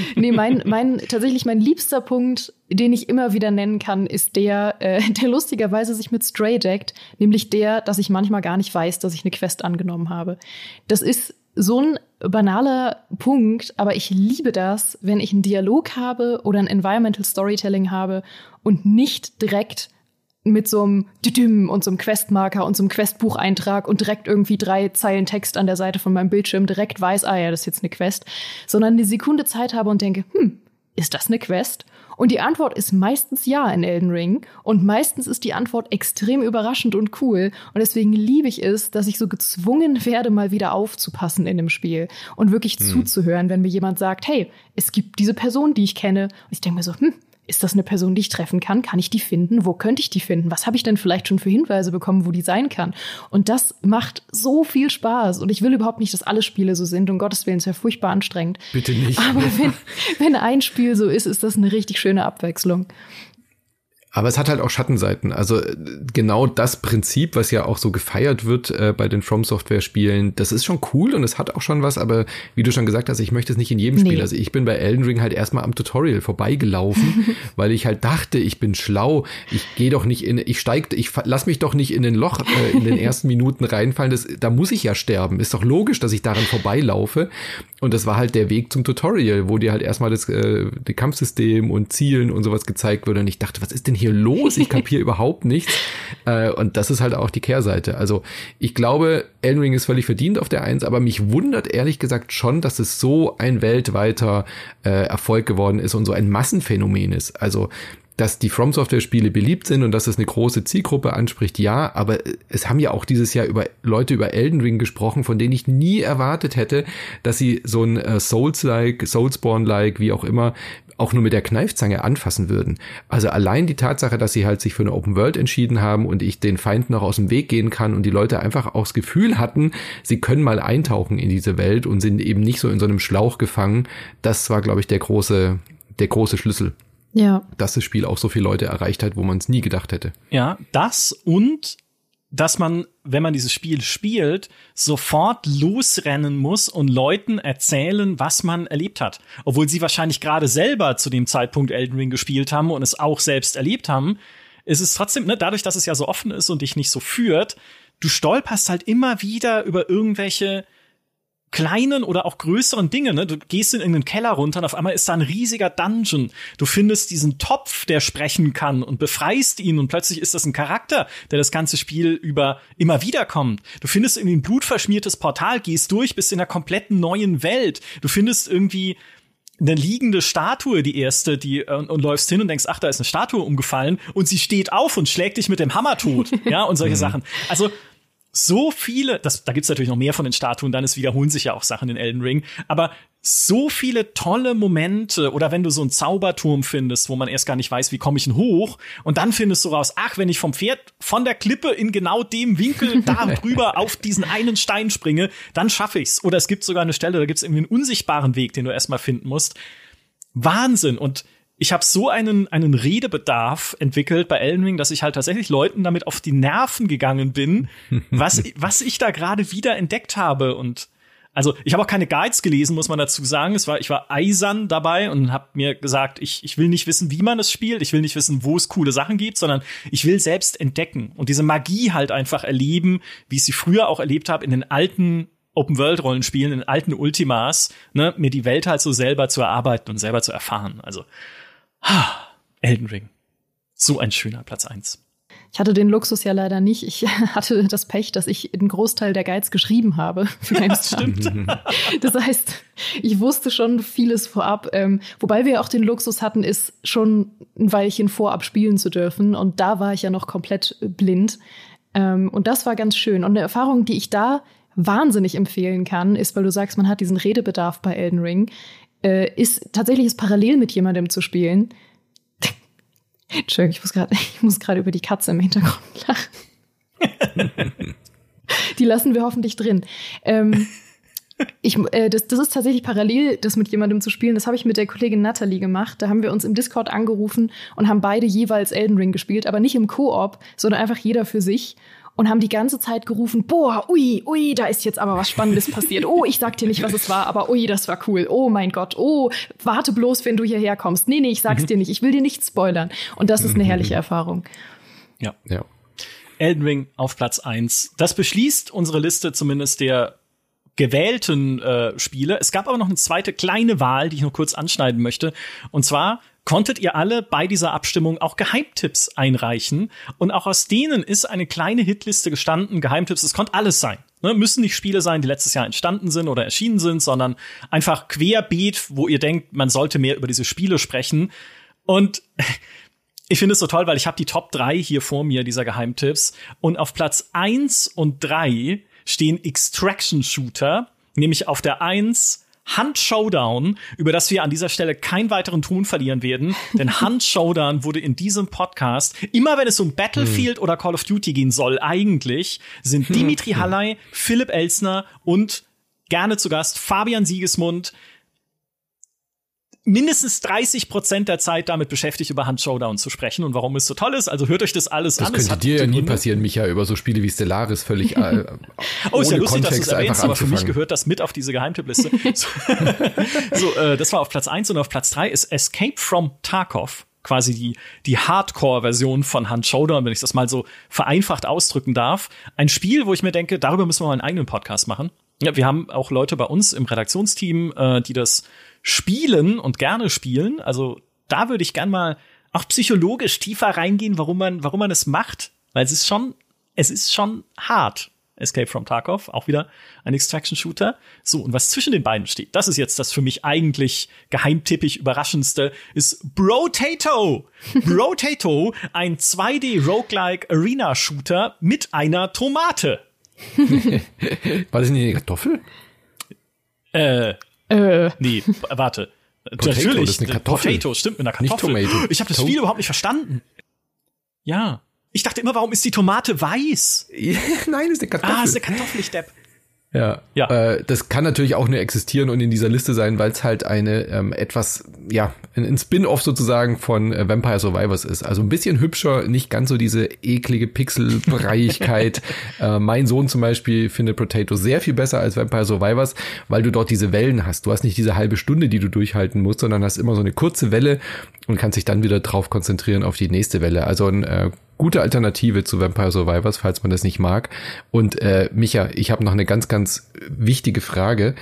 nee, mein, mein, tatsächlich mein liebster Punkt, den ich immer wieder nennen kann, ist der, äh, der lustigerweise sich mit Stray deckt, nämlich der, dass ich manchmal gar nicht weiß, dass ich eine Quest angenommen habe. Das ist so ein banaler Punkt, aber ich liebe das, wenn ich einen Dialog habe oder ein Environmental Storytelling habe und nicht direkt mit so einem Düdüm und so einem Questmarker und so einem Questbucheintrag und direkt irgendwie drei Zeilen Text an der Seite von meinem Bildschirm direkt weiß, ah ja, das ist jetzt eine Quest, sondern eine Sekunde Zeit habe und denke, hm, ist das eine Quest? Und die Antwort ist meistens ja in Elden Ring. Und meistens ist die Antwort extrem überraschend und cool. Und deswegen liebe ich es, dass ich so gezwungen werde, mal wieder aufzupassen in dem Spiel und wirklich hm. zuzuhören, wenn mir jemand sagt, hey, es gibt diese Person, die ich kenne. Und ich denke mir so, hm, ist das eine Person, die ich treffen kann? Kann ich die finden? Wo könnte ich die finden? Was habe ich denn vielleicht schon für Hinweise bekommen, wo die sein kann? Und das macht so viel Spaß. Und ich will überhaupt nicht, dass alle Spiele so sind. Um Gottes Willen, ist ja furchtbar anstrengend. Bitte nicht. Aber wenn, wenn ein Spiel so ist, ist das eine richtig schöne Abwechslung. Aber es hat halt auch Schattenseiten. Also äh, genau das Prinzip, was ja auch so gefeiert wird äh, bei den From Software Spielen, das ist schon cool und es hat auch schon was, aber wie du schon gesagt hast, ich möchte es nicht in jedem nee. Spiel. Also ich bin bei Elden Ring halt erstmal am Tutorial vorbeigelaufen, weil ich halt dachte, ich bin schlau. Ich gehe doch nicht in, ich steig, ich lass mich doch nicht in den Loch äh, in den ersten Minuten reinfallen. Das, da muss ich ja sterben. Ist doch logisch, dass ich daran vorbeilaufe. Und das war halt der Weg zum Tutorial, wo dir halt erstmal das äh, die Kampfsystem und Zielen und sowas gezeigt wurde. Und ich dachte, was ist denn hier los? Ich kapiere überhaupt nichts. Äh, und das ist halt auch die Kehrseite. Also ich glaube, Elden Ring ist völlig verdient auf der Eins, aber mich wundert ehrlich gesagt schon, dass es so ein weltweiter äh, Erfolg geworden ist und so ein Massenphänomen ist. Also dass die From Software Spiele beliebt sind und dass es eine große Zielgruppe anspricht, ja, aber es haben ja auch dieses Jahr über Leute über Elden Ring gesprochen, von denen ich nie erwartet hätte, dass sie so ein äh, Souls-like, Soulsborne-like, wie auch immer, auch nur mit der Kneifzange anfassen würden. Also allein die Tatsache, dass sie halt sich für eine Open World entschieden haben und ich den Feind noch aus dem Weg gehen kann und die Leute einfach auch das Gefühl hatten, sie können mal eintauchen in diese Welt und sind eben nicht so in so einem Schlauch gefangen, das war, glaube ich, der große, der große Schlüssel. Ja. Dass das Spiel auch so viele Leute erreicht hat, wo man es nie gedacht hätte. Ja, das und dass man, wenn man dieses Spiel spielt, sofort losrennen muss und Leuten erzählen, was man erlebt hat. Obwohl sie wahrscheinlich gerade selber zu dem Zeitpunkt Elden Ring gespielt haben und es auch selbst erlebt haben, ist es trotzdem, ne, dadurch, dass es ja so offen ist und dich nicht so führt, du stolperst halt immer wieder über irgendwelche kleinen oder auch größeren Dinge. Ne? Du gehst in irgendeinen Keller runter und auf einmal ist da ein riesiger Dungeon. Du findest diesen Topf, der sprechen kann und befreist ihn und plötzlich ist das ein Charakter, der das ganze Spiel über immer wieder kommt. Du findest irgendwie ein blutverschmiertes Portal, gehst durch, bist in einer kompletten neuen Welt. Du findest irgendwie eine liegende Statue, die erste, die äh, und, und läufst hin und denkst, ach, da ist eine Statue umgefallen und sie steht auf und schlägt dich mit dem Hammer tot, ja und solche mhm. Sachen. Also so viele, das, da gibt's natürlich noch mehr von den Statuen, dann es wiederholen sich ja auch Sachen in Elden Ring, aber so viele tolle Momente oder wenn du so einen Zauberturm findest, wo man erst gar nicht weiß, wie komme ich denn hoch und dann findest du raus, ach, wenn ich vom Pferd von der Klippe in genau dem Winkel da drüber auf diesen einen Stein springe, dann schaffe ich's. Oder es gibt sogar eine Stelle, da gibt's irgendwie einen unsichtbaren Weg, den du erstmal finden musst. Wahnsinn und ich habe so einen, einen Redebedarf entwickelt bei Elden Ring, dass ich halt tatsächlich Leuten damit auf die Nerven gegangen bin, was, was ich da gerade wieder entdeckt habe. Und also ich habe auch keine Guides gelesen, muss man dazu sagen. Es war, ich war eisern dabei und habe mir gesagt, ich, ich will nicht wissen, wie man es spielt, ich will nicht wissen, wo es coole Sachen gibt, sondern ich will selbst entdecken und diese Magie halt einfach erleben, wie ich sie früher auch erlebt habe in den alten Open-World-Rollenspielen, in den alten Ultimas, ne, mir die Welt halt so selber zu erarbeiten und selber zu erfahren. Also Elden Ring. So ein schöner Platz eins. ich hatte den Luxus ja leider nicht. Ich hatte das Pech, dass ich einen Großteil der Guides geschrieben habe für Stimmt. Das heißt, ich wusste schon vieles vorab. Ähm, wobei wir auch den Luxus hatten, ist schon ein Weilchen vorab spielen zu dürfen. Und da war ich ja noch komplett blind. Ähm, und das war ganz schön. Und eine Erfahrung, die ich da wahnsinnig empfehlen kann, ist, weil du sagst, man hat diesen Redebedarf bei Elden Ring, äh, ist tatsächlich es parallel mit jemandem zu spielen. Entschuldigung, ich muss gerade, ich muss gerade über die Katze im Hintergrund lachen. die lassen wir hoffentlich drin. Ähm, ich, äh, das, das ist tatsächlich parallel, das mit jemandem zu spielen. Das habe ich mit der Kollegin Natalie gemacht. Da haben wir uns im Discord angerufen und haben beide jeweils Elden Ring gespielt, aber nicht im Koop, sondern einfach jeder für sich und haben die ganze Zeit gerufen, boah, ui, ui, da ist jetzt aber was Spannendes passiert. Oh, ich sag dir nicht, was es war, aber ui, das war cool. Oh mein Gott, oh, warte bloß, wenn du hierher kommst. Nee, nee, ich sag's mhm. dir nicht. Ich will dir nichts spoilern. Und das ist eine herrliche Erfahrung. Ja. ja. Elden Ring auf Platz eins. Das beschließt unsere Liste zumindest der gewählten äh, Spiele. Es gab aber noch eine zweite kleine Wahl, die ich noch kurz anschneiden möchte. Und zwar konntet ihr alle bei dieser Abstimmung auch Geheimtipps einreichen. Und auch aus denen ist eine kleine Hitliste gestanden. Geheimtipps, es konnte alles sein. Ne, müssen nicht Spiele sein, die letztes Jahr entstanden sind oder erschienen sind, sondern einfach querbeet, wo ihr denkt, man sollte mehr über diese Spiele sprechen. Und ich finde es so toll, weil ich habe die Top 3 hier vor mir, dieser Geheimtipps. Und auf Platz 1 und 3 stehen Extraction Shooter, nämlich auf der 1 Hunt Showdown, über das wir an dieser Stelle keinen weiteren Ton verlieren werden. Denn Hunt Showdown wurde in diesem Podcast, immer wenn es um Battlefield hm. oder Call of Duty gehen soll, eigentlich, sind hm. Dimitri hm. Halley, Philipp Elsner und gerne zu Gast Fabian Siegesmund mindestens 30 Prozent der Zeit damit beschäftigt, über Hand Showdown zu sprechen und warum es so toll ist. Also hört euch das alles das an. Das könnte dir ja nie passieren, Micha, über so Spiele wie Stellaris völlig äh, Oh, ist ja lustig, Kontext dass du es erwähnst, aber für mich gehört das mit auf diese Geheimtippliste. so, so äh, das war auf Platz eins und auf Platz drei ist Escape from Tarkov quasi die, die Hardcore-Version von Hand Showdown, wenn ich das mal so vereinfacht ausdrücken darf. Ein Spiel, wo ich mir denke, darüber müssen wir mal einen eigenen Podcast machen. Ja, wir haben auch Leute bei uns im Redaktionsteam, äh, die das spielen und gerne spielen. Also da würde ich gern mal auch psychologisch tiefer reingehen, warum man, warum man es macht. Weil es ist schon, es ist schon hart. Escape from Tarkov, auch wieder ein Extraction-Shooter. So, und was zwischen den beiden steht, das ist jetzt das für mich eigentlich geheimtippig überraschendste, ist Brotato. Brotato, ein 2D-Roguelike Arena-Shooter mit einer Tomate. War das nicht eine Kartoffel? Äh, äh. Nee, warte. Potato, Natürlich, das ist eine Kartoffel. Potato, stimmt, mit einer Kartoffel. Nicht Tomato. Ich habe das Spiel überhaupt nicht verstanden. Ja. Ich dachte immer, warum ist die Tomate weiß? Nein, ist eine Kartoffel. Ah, ist eine Kartoffel, ich Depp. Ja, ja. Äh, das kann natürlich auch nur existieren und in dieser Liste sein, weil es halt eine ähm, etwas, ja, ein, ein Spin-off sozusagen von äh, Vampire Survivors ist. Also ein bisschen hübscher, nicht ganz so diese eklige Pixelbreiigkeit. äh, mein Sohn zum Beispiel findet Potato sehr viel besser als Vampire Survivors, weil du dort diese Wellen hast. Du hast nicht diese halbe Stunde, die du durchhalten musst, sondern hast immer so eine kurze Welle und kannst dich dann wieder drauf konzentrieren auf die nächste Welle. Also ein äh, gute Alternative zu Vampire Survivors, falls man das nicht mag. Und äh, Micha, ich habe noch eine ganz, ganz wichtige Frage.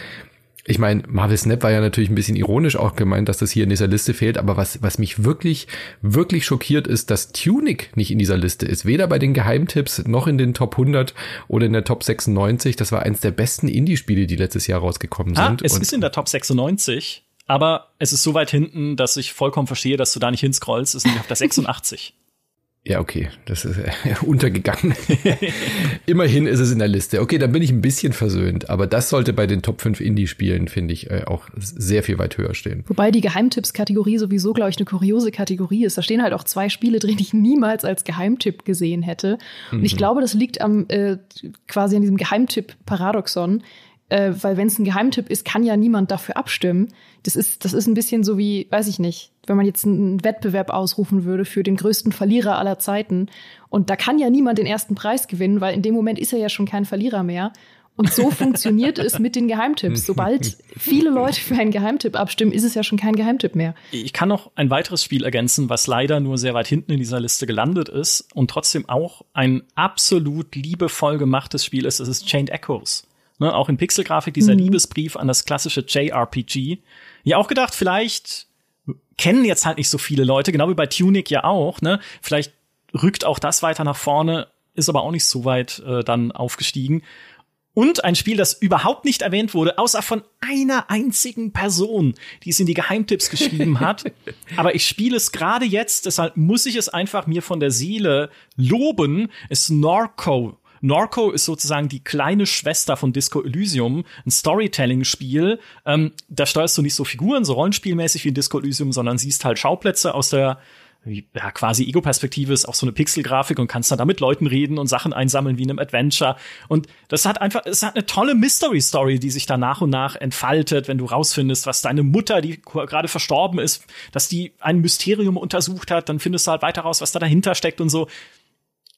Ich meine, Marvel Snap war ja natürlich ein bisschen ironisch auch gemeint, dass das hier in dieser Liste fehlt, aber was, was mich wirklich, wirklich schockiert ist, dass Tunic nicht in dieser Liste ist. Weder bei den Geheimtipps noch in den Top 100 oder in der Top 96. Das war eins der besten Indie-Spiele, die letztes Jahr rausgekommen ah, sind. Es Und ist in der Top 96, aber es ist so weit hinten, dass ich vollkommen verstehe, dass du da nicht hinscrollst. Es ist nämlich auf der 86. Ja, okay, das ist äh, untergegangen. Immerhin ist es in der Liste. Okay, dann bin ich ein bisschen versöhnt, aber das sollte bei den Top 5 Indie-Spielen, finde ich, äh, auch sehr viel weit höher stehen. Wobei die Geheimtipps-Kategorie sowieso, glaube ich, eine kuriose Kategorie ist. Da stehen halt auch zwei Spiele drin, die ich niemals als Geheimtipp gesehen hätte. Und mhm. ich glaube, das liegt am äh, quasi an diesem Geheimtipp-Paradoxon, äh, weil wenn es ein Geheimtipp ist, kann ja niemand dafür abstimmen. Das ist, das ist ein bisschen so wie, weiß ich nicht, wenn man jetzt einen Wettbewerb ausrufen würde für den größten Verlierer aller Zeiten. Und da kann ja niemand den ersten Preis gewinnen, weil in dem Moment ist er ja schon kein Verlierer mehr. Und so funktioniert es mit den Geheimtipps. Sobald viele Leute für einen Geheimtipp abstimmen, ist es ja schon kein Geheimtipp mehr. Ich kann noch ein weiteres Spiel ergänzen, was leider nur sehr weit hinten in dieser Liste gelandet ist und trotzdem auch ein absolut liebevoll gemachtes Spiel ist. Es ist Chained Echoes. Ne, auch in Pixelgrafik dieser mhm. Liebesbrief an das klassische JRPG. Ja, auch gedacht, vielleicht kennen jetzt halt nicht so viele Leute, genau wie bei Tunic ja auch, ne? Vielleicht rückt auch das weiter nach vorne, ist aber auch nicht so weit äh, dann aufgestiegen. Und ein Spiel, das überhaupt nicht erwähnt wurde, außer von einer einzigen Person, die es in die Geheimtipps geschrieben hat. Aber ich spiele es gerade jetzt, deshalb muss ich es einfach mir von der Seele loben, ist Norco. Norco ist sozusagen die kleine Schwester von Disco Elysium, ein Storytelling-Spiel. Ähm, da steuerst du nicht so Figuren, so rollenspielmäßig wie in Disco Elysium, sondern siehst halt Schauplätze aus der ja, quasi Ego-Perspektive ist auch so eine Pixel-Grafik und kannst dann da mit Leuten reden und Sachen einsammeln wie in einem Adventure. Und das hat einfach, es hat eine tolle Mystery-Story, die sich da nach und nach entfaltet, wenn du rausfindest, was deine Mutter, die gerade verstorben ist, dass die ein Mysterium untersucht hat, dann findest du halt weiter raus, was da dahinter steckt und so.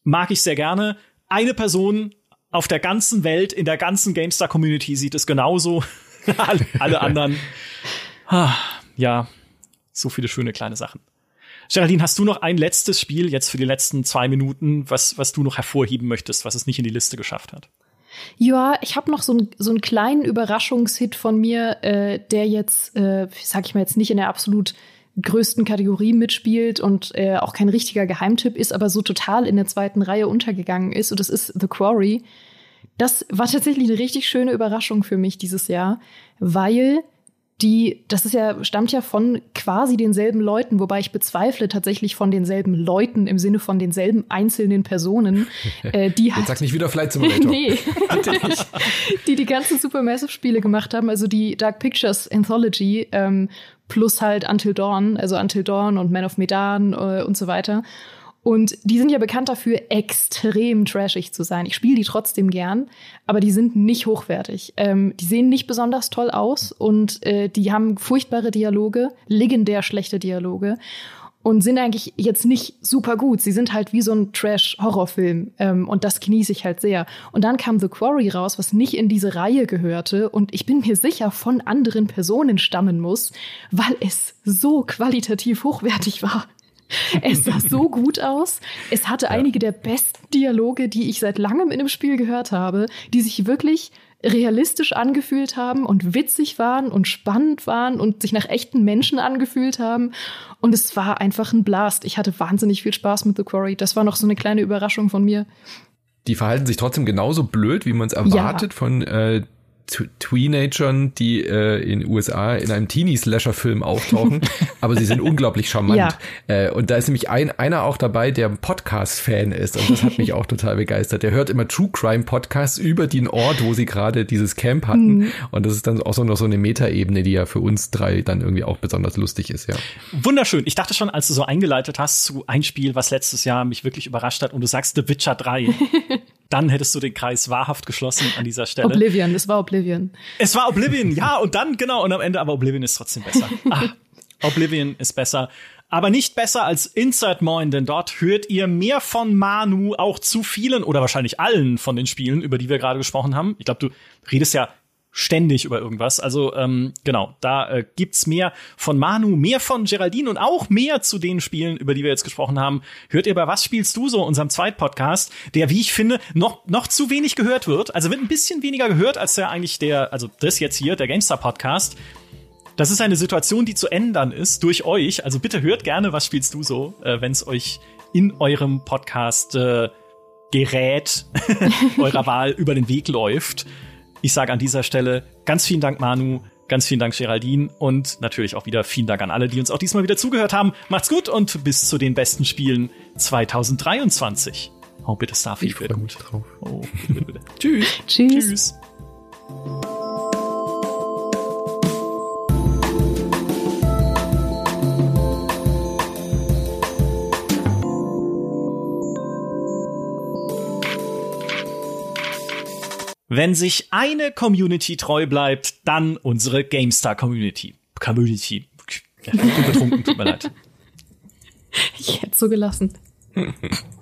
Mag ich sehr gerne. Eine Person auf der ganzen Welt, in der ganzen GameStar-Community sieht es genauso. alle, alle anderen. ja, so viele schöne kleine Sachen. Geraldine, hast du noch ein letztes Spiel jetzt für die letzten zwei Minuten, was, was du noch hervorheben möchtest, was es nicht in die Liste geschafft hat? Ja, ich habe noch so, ein, so einen kleinen Überraschungshit von mir, äh, der jetzt, äh, sag ich mal jetzt nicht in der absolut größten Kategorie mitspielt und äh, auch kein richtiger Geheimtipp ist, aber so total in der zweiten Reihe untergegangen ist. Und das ist The Quarry. Das war tatsächlich eine richtig schöne Überraschung für mich dieses Jahr, weil die, das ist ja, stammt ja von quasi denselben Leuten, wobei ich bezweifle tatsächlich von denselben Leuten im Sinne von denselben einzelnen Personen, äh, die halt. Jetzt sag nicht wieder Flight Simulator. nee. die die ganzen Supermassive-Spiele gemacht haben, also die Dark Pictures Anthology, ähm, plus halt Until Dawn, also Until Dawn und Man of Medan äh, und so weiter. Und die sind ja bekannt dafür, extrem trashig zu sein. Ich spiele die trotzdem gern, aber die sind nicht hochwertig. Ähm, die sehen nicht besonders toll aus und äh, die haben furchtbare Dialoge, legendär schlechte Dialoge und sind eigentlich jetzt nicht super gut. Sie sind halt wie so ein Trash-Horrorfilm ähm, und das genieße ich halt sehr. Und dann kam The Quarry raus, was nicht in diese Reihe gehörte und ich bin mir sicher von anderen Personen stammen muss, weil es so qualitativ hochwertig war. Es sah so gut aus. Es hatte ja. einige der besten Dialoge, die ich seit langem in einem Spiel gehört habe, die sich wirklich realistisch angefühlt haben und witzig waren und spannend waren und sich nach echten Menschen angefühlt haben. Und es war einfach ein Blast. Ich hatte wahnsinnig viel Spaß mit The Quarry. Das war noch so eine kleine Überraschung von mir. Die verhalten sich trotzdem genauso blöd, wie man es erwartet ja. von äh, Teenagern, die äh, in den USA in einem Teenie-Slasher-Film auftauchen, aber sie sind unglaublich charmant. Ja. Äh, und da ist nämlich ein, einer auch dabei, der Podcast-Fan ist und das hat mich auch total begeistert. Der hört immer True Crime Podcasts über den Ort, wo sie gerade dieses Camp hatten mhm. und das ist dann auch so noch so eine Metaebene, die ja für uns drei dann irgendwie auch besonders lustig ist, ja. Wunderschön. Ich dachte schon, als du so eingeleitet hast zu ein Spiel, was letztes Jahr mich wirklich überrascht hat und du sagst The Witcher 3. dann hättest du den Kreis wahrhaft geschlossen an dieser Stelle. Oblivion, es war Oblivion. Es war Oblivion, ja, und dann, genau, und am Ende, aber Oblivion ist trotzdem besser. Ah, Oblivion ist besser. Aber nicht besser als Inside Moin, denn dort hört ihr mehr von Manu, auch zu vielen oder wahrscheinlich allen von den Spielen, über die wir gerade gesprochen haben. Ich glaube, du redest ja ständig über irgendwas. Also ähm, genau, da äh, gibt's mehr von Manu, mehr von Geraldine und auch mehr zu den Spielen, über die wir jetzt gesprochen haben. Hört ihr bei Was spielst du so, unserem Zweitpodcast, der, wie ich finde, noch, noch zu wenig gehört wird. Also wird ein bisschen weniger gehört als der eigentlich der, also das jetzt hier, der GameStar Podcast. Das ist eine Situation, die zu ändern ist durch euch. Also bitte hört gerne, was spielst du so, äh, wenn es euch in eurem Podcast äh, Gerät eurer Wahl über den Weg läuft. Ich sage an dieser Stelle ganz vielen Dank, Manu. Ganz vielen Dank, Geraldine. Und natürlich auch wieder vielen Dank an alle, die uns auch diesmal wieder zugehört haben. Macht's gut und bis zu den besten Spielen 2023. Oh, bitte Starfield wird gut. Drauf. Oh, bitte, bitte. Tschüss. Tschüss. Tschüss. Wenn sich eine Community treu bleibt, dann unsere GameStar Community. Community. Ja, ich bin betrunken, tut mir leid. Ich hätte so gelassen.